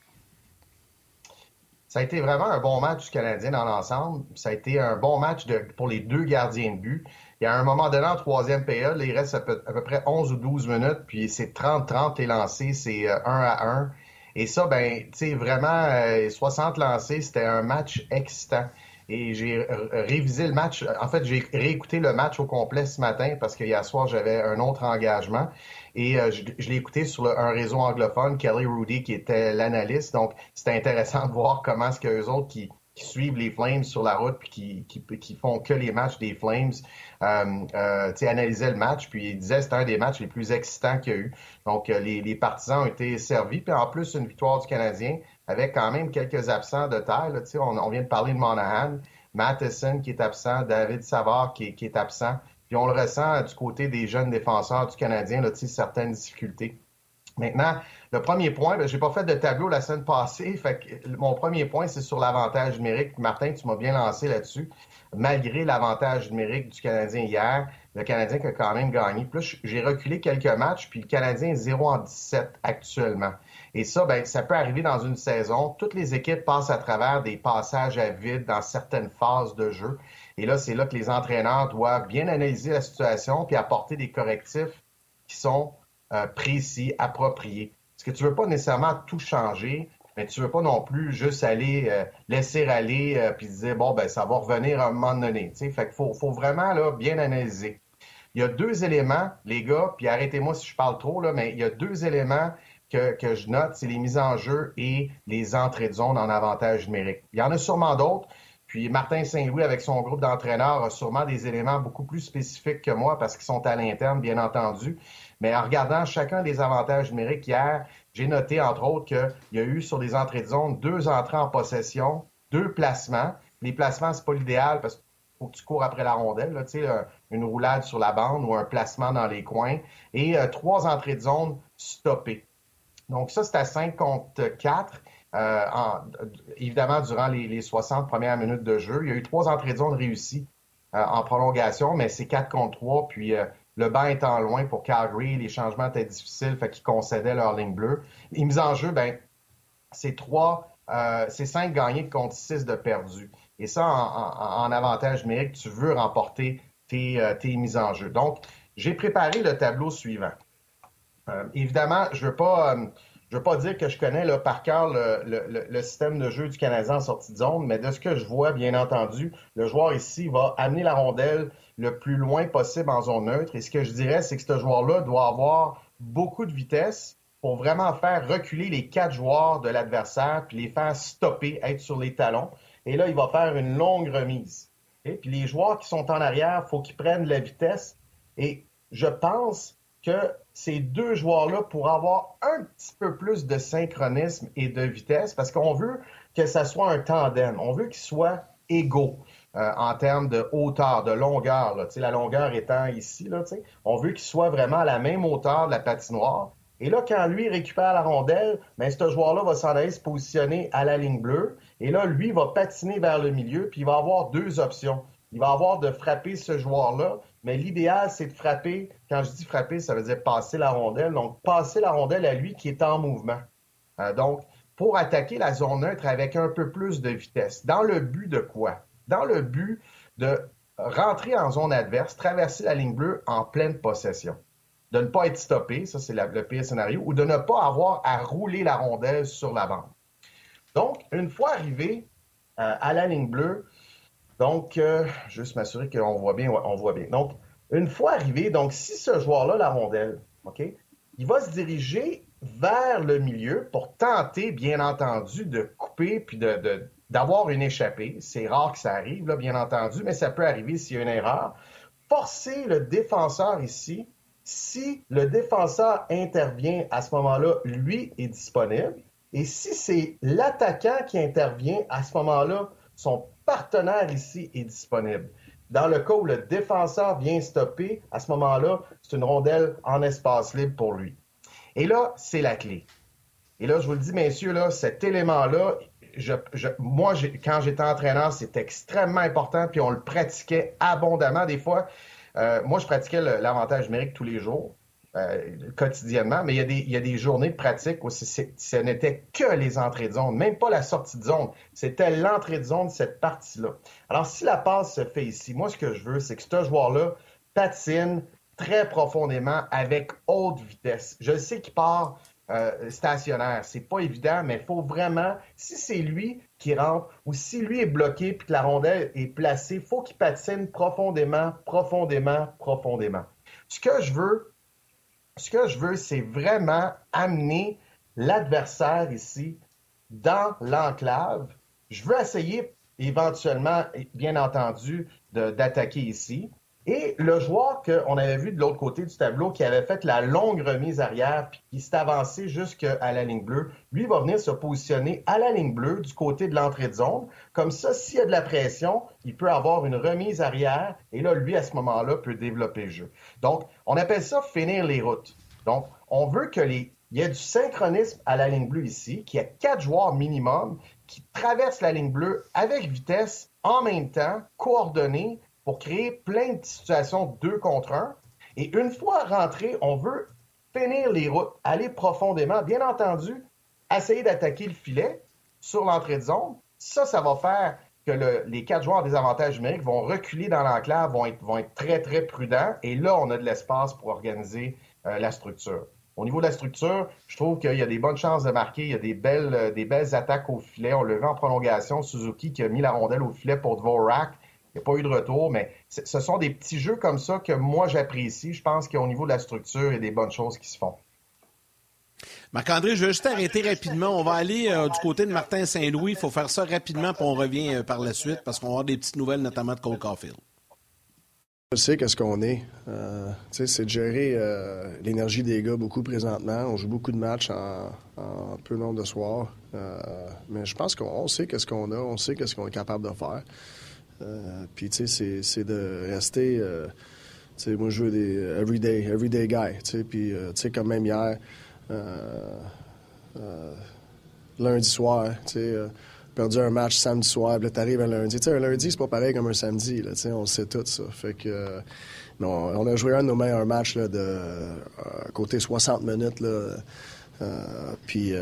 Ça a été vraiment un bon match du Canadien dans l'ensemble. Ça a été un bon match pour les deux gardiens de but. Il y a un moment donné en troisième période, il reste à peu, près 11 ou 12 minutes, puis c'est 30-30 les lancés, c'est 1 euh, à 1. Et ça, ben, tu sais, vraiment, 60 euh, lancés, c'était un match excitant. Et j'ai révisé le match. En fait, j'ai réécouté le match au complet ce matin parce qu'hier soir, j'avais un autre engagement. Et euh, je, l'ai écouté sur un réseau anglophone, Kelly Rudy, qui était l'analyste. Donc, c'était intéressant de voir comment est-ce qu'eux autres qui, qui suivent les Flames sur la route puis qui, qui, qui font que les matchs des Flames, euh, euh, analysaient le match puis ils disaient c'était un des matchs les plus excitants qu'il y a eu. Donc, euh, les, les, partisans ont été servis. Puis en plus, une victoire du Canadien avec quand même quelques absents de taille. on, on, vient de parler de Monahan, Matheson qui est absent, David Savard qui est, absent. Puis on le ressent du côté des jeunes défenseurs du Canadien, là, certaines difficultés. Maintenant, le premier point, ben, j'ai pas fait de tableau la semaine passée. Fait que mon premier point, c'est sur l'avantage numérique. Martin, tu m'as bien lancé là-dessus. Malgré l'avantage numérique du Canadien hier, le Canadien qui a quand même gagné. Plus j'ai reculé quelques matchs, puis le Canadien est 0 en 17 actuellement. Et ça, ben, ça peut arriver dans une saison. Toutes les équipes passent à travers des passages à vide dans certaines phases de jeu. Et là, c'est là que les entraîneurs doivent bien analyser la situation puis apporter des correctifs qui sont euh, précis, appropriés. Parce que tu veux pas nécessairement tout changer, mais tu veux pas non plus juste aller euh, laisser aller euh, puis dire bon ben ça va revenir à un moment donné. Fait qu'il faut, faut vraiment là, bien analyser. Il y a deux éléments, les gars, puis arrêtez-moi si je parle trop, là, mais il y a deux éléments que, que je note, c'est les mises en jeu et les entrées de zone en avantage numérique. Il y en a sûrement d'autres. Puis Martin Saint-Louis, avec son groupe d'entraîneurs, a sûrement des éléments beaucoup plus spécifiques que moi parce qu'ils sont à l'interne, bien entendu. Mais en regardant chacun des avantages numériques hier, j'ai noté, entre autres, qu'il y a eu sur les entrées de zone deux entrées en possession, deux placements. Les placements, c'est pas l'idéal parce qu'il faut que tu cours après la rondelle, là, une roulade sur la bande ou un placement dans les coins. Et euh, trois entrées de zone stoppées. Donc ça, c'est à 5 contre 4. Euh, évidemment, durant les, 60 premières minutes de jeu, il y a eu trois entrées de zone réussies euh, en prolongation, mais c'est 4 contre 3. Puis le banc étant loin pour Calgary, les changements étaient difficiles, fait qu'ils concédaient leur ligne bleue. Les mises en jeu, ben, c'est trois, euh, c'est cinq gagnés contre six de perdus. Et ça, en, avantage numérique, tu veux remporter euh, tes, mises en jeu. Donc, j'ai préparé le tableau suivant. Euh, évidemment, je ne veux pas veux pas dire que je connais par cœur le, système de jeu du Canadien en sortie de zone, mais de ce que je vois, bien entendu, le joueur ici va amener la rondelle le plus loin possible en zone neutre. Et ce que je dirais, c'est que ce joueur-là doit avoir beaucoup de vitesse pour vraiment faire reculer les quatre joueurs de l'adversaire, puis les faire stopper, être sur les talons. Et là, il va faire une longue remise. Et puis les joueurs qui sont en arrière, il faut qu'ils prennent la vitesse. Et je pense que ces deux joueurs-là pourraient avoir un petit peu plus de synchronisme et de vitesse parce qu'on veut que ça soit un tandem. On veut qu'ils soient égaux. Euh, en termes de hauteur, de longueur, là, la longueur étant ici, là, on veut qu'ils soient vraiment à la même hauteur de la patinoire. Et là, quand lui récupère la rondelle, ben, ce joueur-là va s'en aller se positionner à la ligne bleue. Et là, lui va patiner vers le milieu, puis il va avoir deux options. Il va avoir de frapper ce joueur-là mais l'idéal, c'est de frapper. Quand je dis frapper, ça veut dire passer la rondelle. Donc, passer la rondelle à lui qui est en mouvement. Euh, donc, pour attaquer la zone neutre avec un peu plus de vitesse. Dans le but de quoi? Dans le but de rentrer en zone adverse, traverser la ligne bleue en pleine possession. De ne pas être stoppé, ça c'est le pire scénario, ou de ne pas avoir à rouler la rondelle sur la bande. Donc, une fois arrivé euh, à la ligne bleue, donc, euh, juste m'assurer qu'on voit bien, on voit bien. Donc, une fois arrivé, donc si ce joueur-là, la rondelle, OK, il va se diriger vers le milieu pour tenter, bien entendu, de couper puis de, d'avoir une échappée. C'est rare que ça arrive, bien entendu, mais ça peut arriver s'il y a une erreur. Forcer le défenseur ici, si le défenseur intervient à ce moment-là, lui est disponible. Et si c'est l'attaquant qui intervient à ce moment-là, son partenaire ici est disponible. Dans le cas où le défenseur vient stopper, à ce moment-là, c'est une rondelle en espace libre pour lui. Et là, c'est la clé. Et là, je vous le dis, messieurs, là, cet élément-là, moi, quand j'étais entraîneur, c'était extrêmement important, puis on le pratiquait abondamment. Des fois, euh, moi, je pratiquais l'avantage numérique tous les jours. Euh, quotidiennement, mais il y, a des, il y, a des, journées de pratique où ce n'était que les entrées de zone, même pas la sortie de zone, c'était l'entrée de zone de cette partie-là. Alors, si la passe se fait ici, moi, ce que je veux, c'est que ce joueur-là patine très profondément avec haute vitesse. Je sais qu'il part euh, stationnaire, c'est pas évident, mais il faut vraiment, si c'est lui qui rentre ou si lui est bloqué puis que la rondelle est placée, il faut qu'il patine profondément, profondément, profondément. Ce que je veux, ce que je veux, c'est vraiment amener l'adversaire ici dans l'enclave. Je veux essayer éventuellement, bien entendu, d'attaquer ici. Et le joueur qu'on avait vu de l'autre côté du tableau, qui avait fait la longue remise arrière, puis qui s'est avancé jusqu'à la ligne bleue, lui va venir se positionner à la ligne bleue du côté de l'entrée de zone. Comme ça, s'il y a de la pression, il peut avoir une remise arrière, et là, lui, à ce moment-là, peut développer le jeu. Donc, on appelle ça finir les routes. Donc, on veut que les il y a du synchronisme à la ligne bleue ici, qu'il y a quatre joueurs minimum qui traversent la ligne bleue avec vitesse en même temps, coordonnés, pour créer plein de situations deux contre un. Et une fois rentré, on veut finir les routes, aller profondément. Bien entendu, essayer d'attaquer le filet sur l'entrée de zone. Ça, ça va faire que les quatre joueurs des avantages numériques vont reculer dans l'enclave, vont être, très, très prudents. Et là, on a de l'espace pour organiser euh, la structure. Au niveau de la structure, je trouve qu'il y a des bonnes chances de marquer. Il y a des belles, euh, des belles attaques au filet. On le vu en prolongation. Suzuki qui a mis la rondelle au filet pour Dvorak. Il n'y a pas eu de retour, mais ce sont des petits jeux comme ça que moi j'apprécie. Je pense qu'au niveau de la structure, il y a des bonnes choses qui se font. Marc-André, je vais juste arrêter rapidement. On va aller euh, du côté de Martin Saint-Louis. Il faut faire ça rapidement, puis on revient euh, par la suite parce qu'on va avoir des petites nouvelles, notamment de Cole Caulfield. Je sais qu'est-ce qu'on est. Euh, c'est de gérer l'énergie des gars beaucoup présentement. On joue beaucoup de matchs en, peu nombre de soirs. mais je pense qu'on sait qu'est-ce qu'on a, on sait qu'est-ce qu'on est capable de faire. Euh, puis, tu sais, c'est de rester. Euh, tu sais, moi, je veux des everyday, everyday guy. Tu sais, puis, euh, tu sais, comme même hier, lundi soir, tu sais, perdu un match samedi soir, puis là, t'arrives un lundi. Tu sais, un lundi, c'est pas pareil comme un samedi, tu sais, on sait tout ça. Fait que, non, on a joué un de nos meilleurs matchs, là, de côté 60 minutes, là. puis,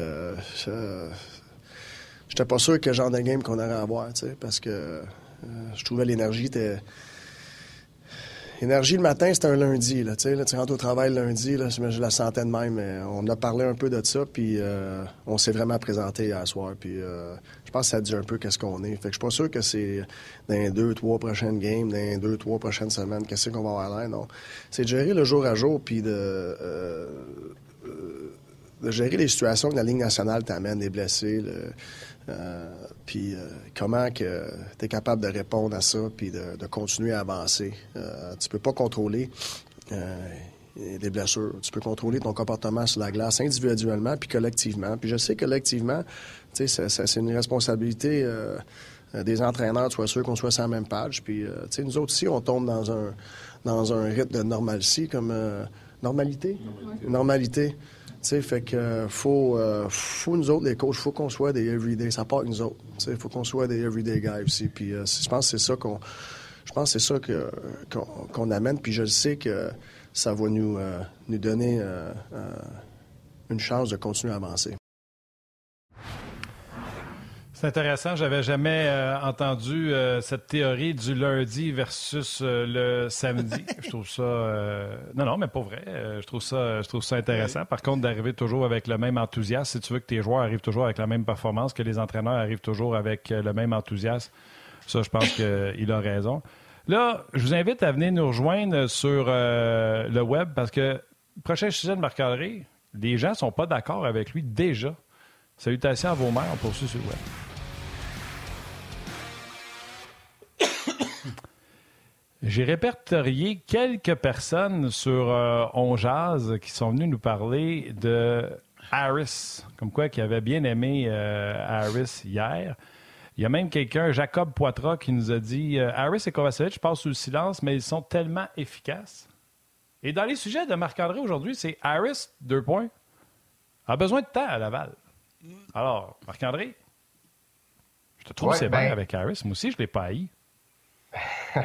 j'étais pas sûr que genre de game qu'on aurait à avoir, tu sais, parce que euh, je trouvais l'énergie était. Énergie le matin, c'était un lundi. Tu rentres au travail lundi, là, je la sentais de même. Mais on a parlé un peu de ça, puis euh, on s'est vraiment présenté hier soir. Puis euh, je pense que ça dit un peu qu'est-ce qu'on est. Fait que je suis pas sûr que c'est dans les deux, trois prochaines games, dans les deux, trois prochaines semaines, qu'est-ce qu'on va avoir l'air. Non. C'est de gérer le jour à jour, puis de, gérer les situations que la Ligue nationale t'amène, les blessés. Euh, puis euh, comment que tu es capable de répondre à ça puis de, continuer à avancer? Euh, tu peux pas contrôler des blessures. Tu peux contrôler ton comportement sur la glace individuellement puis collectivement. Puis je sais collectivement, tu sais, c'est une responsabilité des entraîneurs, sois sûr qu'on soit sur la même page. Puis, tu sais, nous autres aussi, on tombe dans un, dans un rythme de normalcy, comme normalité. Normalité fait que faut, euh, faut nous autres, les coachs, faut qu'on soit des everyday. Ça part avec nous autres. Il faut qu'on soit des everyday guys aussi. Puis euh, je pense que c'est ça qu'on. Je pense c'est ça que, qu'on, amène. Puis je sais que ça va nous, euh, nous donner une chance de continuer à avancer. C'est intéressant. J'avais jamais euh, entendu euh, cette théorie du lundi versus euh, le samedi. je trouve ça non non mais pas vrai. je trouve ça je trouve ça intéressant. Par contre d'arriver toujours avec le même enthousiasme. Si tu veux que tes joueurs arrivent toujours avec la même performance, que les entraîneurs arrivent toujours avec le même enthousiasme, ça je pense qu'il a raison. Là, je vous invite à venir nous rejoindre sur le web parce que prochain sujet de Marc-André, les gens sont pas d'accord avec lui déjà. Salutations à vos mères, on poursuit sur le web. J'ai répertorié quelques personnes sur euh, On qui sont venues nous parler de Harris, comme quoi qui avait bien aimé euh, Harris hier. Il y a même quelqu'un, Jacob Poitras, qui nous a dit euh, Harris et Kovacevic passent sous le silence, mais ils sont tellement efficaces. Et dans les sujets de Marc-André aujourd'hui, c'est Harris, deux points, a besoin de temps à Laval. Alors, Marc-André, je te trouve bien ben avec Harris. Moi aussi, je ne l'ai pas haï.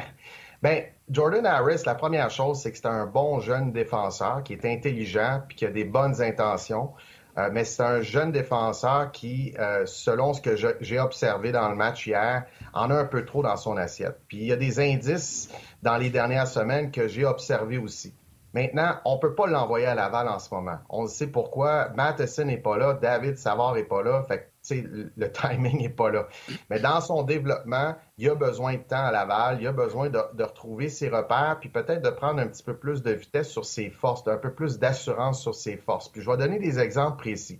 Bien, Jordan Harris, la première chose, c'est que c'est un bon jeune défenseur qui est intelligent puis qui a des bonnes intentions. Euh, mais c'est un jeune défenseur qui, euh, selon ce que j'ai observé dans le match hier, en a un peu trop dans son assiette. Puis il y a des indices dans les dernières semaines que j'ai observés aussi. Maintenant, on ne peut pas l'envoyer à Laval en ce moment. On sait pourquoi. Matheson n'est pas là, David Savard n'est pas là. Fait le timing n'est pas là. Mais dans son développement, il a besoin de temps à Laval, il a besoin de, retrouver ses repères, puis peut-être de prendre un petit peu plus de vitesse sur ses forces, un peu plus d'assurance sur ses forces. Puis je vais donner des exemples précis.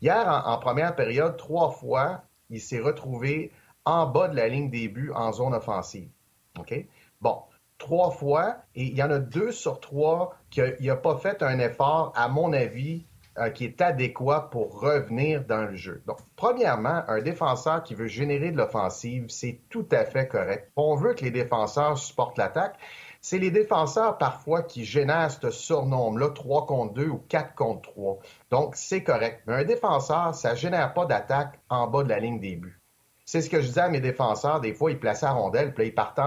Hier, en, première période, trois fois, il s'est retrouvé en bas de la ligne des buts en zone offensive. OK? Bon. trois fois et il y en a deux sur trois qu'il n'a pas fait un effort, à mon avis, euh, qui est adéquat pour revenir dans le jeu. Donc, premièrement, un défenseur qui veut générer de l'offensive, c'est tout à fait correct. On veut que les défenseurs supportent l'attaque. C'est les défenseurs parfois qui génèrent ce surnombre-là, 3 contre 2 ou 4 contre 3. Donc, c'est correct. Mais un défenseur, ça ne génère pas d'attaque en bas de la ligne des buts. C'est ce que je disais à mes défenseurs. Des fois, ils plaçaient la rondelle, puis là, ils partaient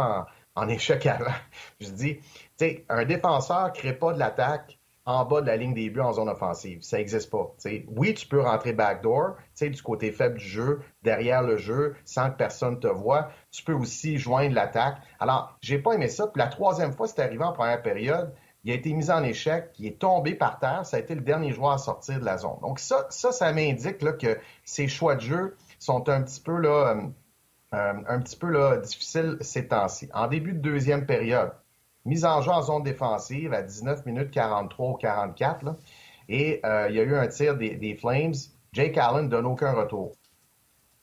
en, échec avant. Je dis, tu sais, un défenseur ne crée pas de l'attaque en bas de la ligne des buts en zone offensive. Ça n'existe pas. oui, tu peux rentrer backdoor, du côté faible du jeu, derrière le jeu, sans que personne te voit. Tu peux aussi joindre l'attaque. Alors, j'ai pas aimé ça. Puis la troisième fois, c'est arrivé en première période. Il a été mis en échec, il est tombé par terre. Ça a été le dernier joueur à sortir de la zone. Donc ça, ça, ça m'indique que ces choix de jeu sont un petit peu là, euh, euh, un petit peu là, difficiles ces temps-ci. En début de deuxième période, mise en jeu en zone défensive à 19 minutes 43 ou 44. et euh, il y a eu un tir des, Flames. Jake Allen ne donne aucun retour.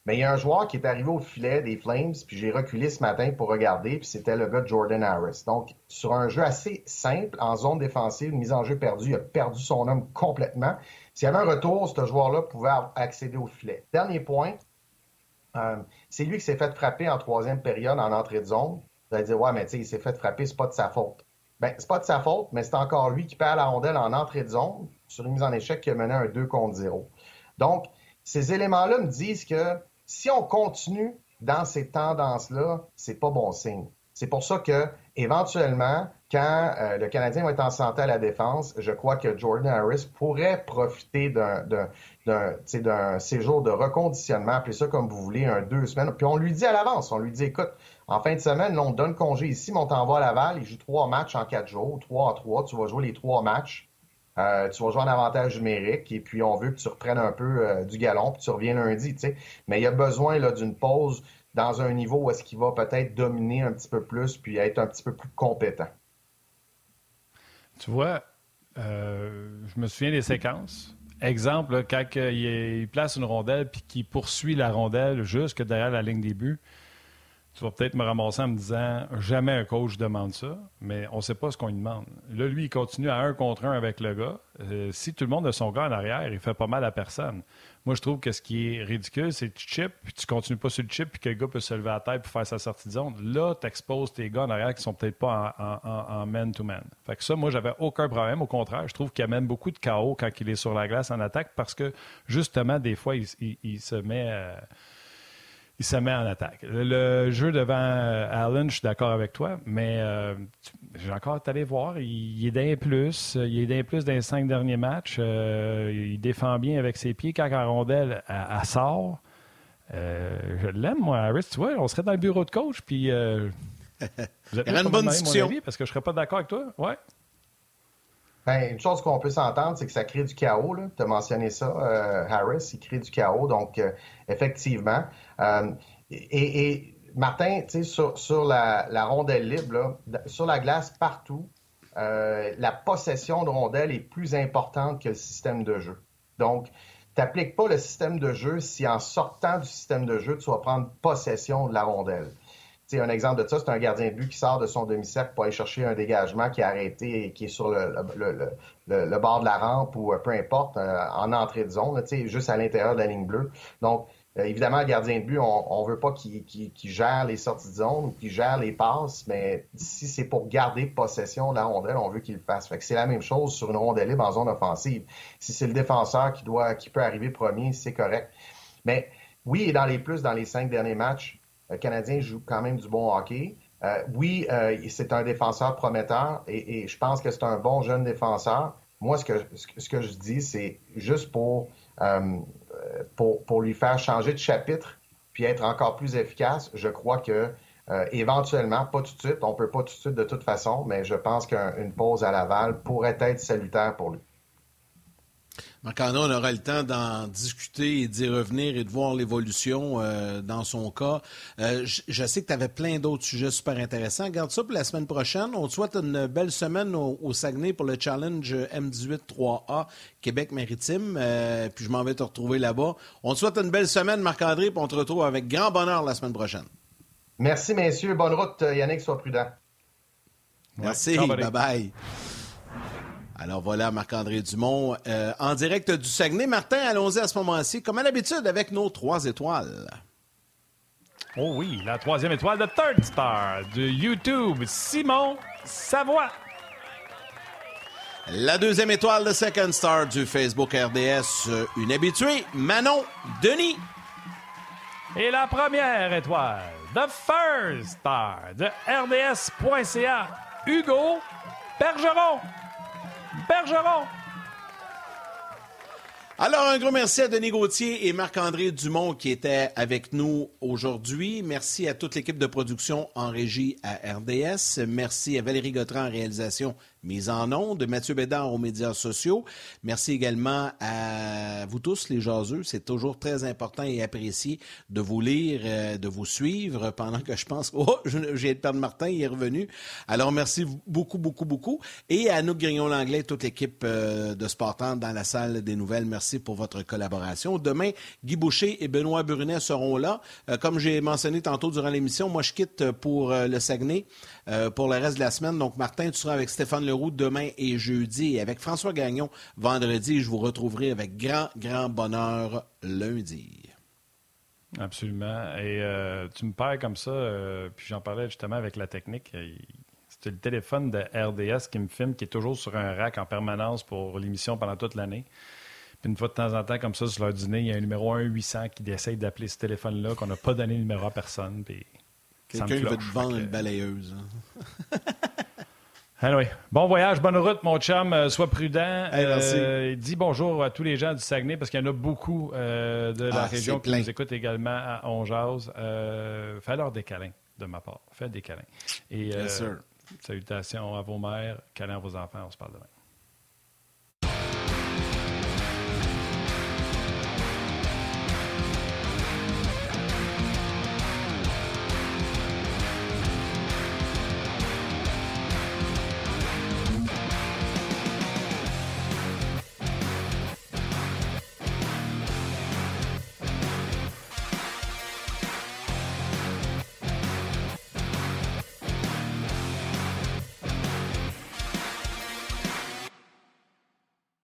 Mais il y a un joueur qui est arrivé au filet des Flames, puis j'ai reculé ce matin pour regarder, puis c'était le gars Jordan Harris. Donc, sur un jeu assez simple, en zone défensive, mise en jeu perdue, il a perdu son homme complètement. S'il y avait un retour, ce joueur-là pouvait accéder au filet. Dernier point, euh, c'est lui qui s'est fait frapper en troisième période en entrée de zone. Vous allez dire, ouais, mais tu sais, il s'est fait frapper, c'est pas de sa faute. Ben, c'est pas de sa faute, mais c'est encore lui qui perd la rondelle en entrée de zone sur une mise en échec qui a mené un 2 contre 0. Donc, ces éléments-là me disent que si on continue dans ces tendances-là, c'est pas bon signe. C'est pour ça que, éventuellement, quand euh, le Canadien va être en santé à la défense, je crois que Jordan Harris pourrait profiter d'un séjour de reconditionnement, appelez ça comme vous voulez, un deux semaines. Puis on lui dit à l'avance, on lui dit, écoute, en fin de semaine, on donne congé ici, mais on t'envoie à Laval, il joue trois matchs en quatre jours, trois à trois, tu vas jouer les trois matchs. Euh, tu vas jouer en avantage numérique et puis on veut que tu reprennes un peu euh, du galon puis tu reviens lundi, tu sais. Mais il y a besoin là d'une pause dans un niveau où est-ce qu'il va peut-être dominer un petit peu plus puis être un petit peu plus compétent. Tu vois, euh, je me souviens des séquences. Exemple, quand il place une rondelle puis qu'il poursuit la rondelle jusque derrière la ligne des buts, tu vas peut-être me ramasser en me disant jamais un coach demande ça, mais on ne sait pas ce qu'on lui demande. Là, lui, il continue à un contre un avec le gars. Euh, si tout le monde a son gars en arrière, il fait pas mal à personne. Moi, je trouve que ce qui est ridicule, c'est que tu chips, puis tu continues pas sur le chip, puis que le gars peut se lever à la tête pour faire sa sortie de zone. Là, tu exposes tes gars en arrière qui sont peut-être pas en man-to-man. Fait que ça, moi, j'avais aucun problème. Au contraire, je trouve qu'il amène beaucoup de chaos quand il est sur la glace en attaque parce que, justement, des fois, il, se met. Euh, il se met en attaque. Le, jeu devant euh, Allen, je suis d'accord avec toi, mais euh, j'ai encore allé voir. Il, est d'un plus. Il est d'un plus dans les cinq derniers matchs. Euh, il défend bien avec ses pieds. Quand la rondelle elle, sort, je l'aime, moi, Harris. Tu vois, on serait dans le bureau de coach, puis. vous êtes une bonne discussion. parce que je ne serais pas d'accord avec toi. Ouais. Ben, une chose qu'on peut s'entendre, c'est que ça crée du chaos. Tu as mentionné ça, euh, Harris, il crée du chaos. Donc, euh, effectivement. Euh, et, Martin, sur, sur la, rondelle libre, sur la glace partout, la possession de rondelle est plus importante que le système de jeu. Donc, tu pas le système de jeu si en sortant du système de jeu, tu vas prendre possession de la rondelle un exemple de ça, c'est un gardien de but qui sort de son demi-cercle pour aller chercher un dégagement qui est arrêté et qui est sur le, bord de la rampe ou euh, peu importe, euh, en entrée de zone, juste à l'intérieur de la ligne bleue. Donc, euh, évidemment, le gardien de but, on ne veut pas qu'il gère les sorties de zone ou qu'il gère les passes, mais si c'est pour garder possession de la rondelle, on veut qu'il le fasse. Fait c'est la même chose sur une rondelle libre en zone offensive. Si c'est le défenseur qui doit, qui peut arriver premier, c'est correct. Mais oui, et dans les plus, dans les cinq derniers matchs, le Canadien joue quand même du bon hockey. Euh, oui, euh, c'est un défenseur prometteur et, je pense que c'est un bon jeune défenseur. Moi, ce que, je dis, c'est juste pour, euh, pour, lui faire changer de chapitre puis être encore plus efficace. Je crois que éventuellement, pas tout de suite, on peut pas tout de suite de toute façon, mais je pense qu'une pause à Laval pourrait être salutaire pour lui. Marc on aura le temps d'en discuter et d'y revenir et de voir l'évolution euh, dans son cas. Euh, je, sais que tu avais plein d'autres sujets super intéressants. Garde ça pour la semaine prochaine. On te souhaite une belle semaine au, Saguenay pour le challenge M18 3A Québec-Maritime. Euh, puis je m'en vais te retrouver là-bas. On te souhaite une belle semaine, Marc-André, puis on te retrouve avec grand bonheur la semaine prochaine. Merci, messieurs. Bonne route, Yannick. Sois prudent. Merci. Bye-bye. Alors voilà, Marc-André Dumont, euh, en direct du Saguenay. Martin, allons-y à ce moment-ci, comme à l'habitude, avec nos trois étoiles. Oh oui, la troisième étoile de Third Star de YouTube, Simon Savoie. La deuxième étoile de Second Star du Facebook RDS, une habituée, Manon Denis. Et la première étoile, The First Star de RDS.ca, Hugo Bergeron. Bergeron. Alors, un gros merci à Denis Gauthier et Marc-André Dumont qui étaient avec nous aujourd'hui. Merci à toute l'équipe de production en régie à RDS. Merci à Valérie Gautran en réalisation mise en onde, Mathieu Bédard aux médias sociaux. Merci également à vous tous, les jaseux. C'est toujours très important et apprécié de vous lire, euh, de vous suivre pendant que je pense, oh, j'ai de perdre Martin, il est revenu. Alors, merci beaucoup, beaucoup, beaucoup. Et à nous, Grignon-Langlais, toute l'équipe euh, de Sportant dans la salle des nouvelles, merci pour votre collaboration. Demain, Guy Boucher et Benoît Brunet seront là. Euh, comme j'ai mentionné tantôt durant l'émission, moi, je quitte pour le Saguenay pour le reste de la semaine. Donc, Martin, tu seras avec Stéphane Leroux demain et jeudi. Et avec François Gagnon, vendredi, je vous retrouverai avec grand, grand bonheur lundi. Absolument. Et euh, tu me parles comme ça, euh, puis j'en parlais justement avec la technique. C'était le téléphone de RDS qui me filme, qui est toujours sur un rack en permanence pour l'émission pendant toute l'année. Puis une fois de temps en temps, comme ça, sur leur dîner, il y a un numéro 1-800 qui essaye d'appeler ce téléphone-là, qu'on n'a pas donné le numéro à personne. Puis Quelqu'un veut te vendre une balayeuse. Hein. Anyway, bon voyage, bonne route, mon chum. Euh, sois prudent. Euh, dis bonjour à tous les gens du Saguenay parce qu'il y en a beaucoup euh, de la ah, région qui nous écoutent également à Onjaz. fais leur des câlins de ma part. Fais des câlins. Et salutations à vos mères, câlins à vos enfants. On se parle demain.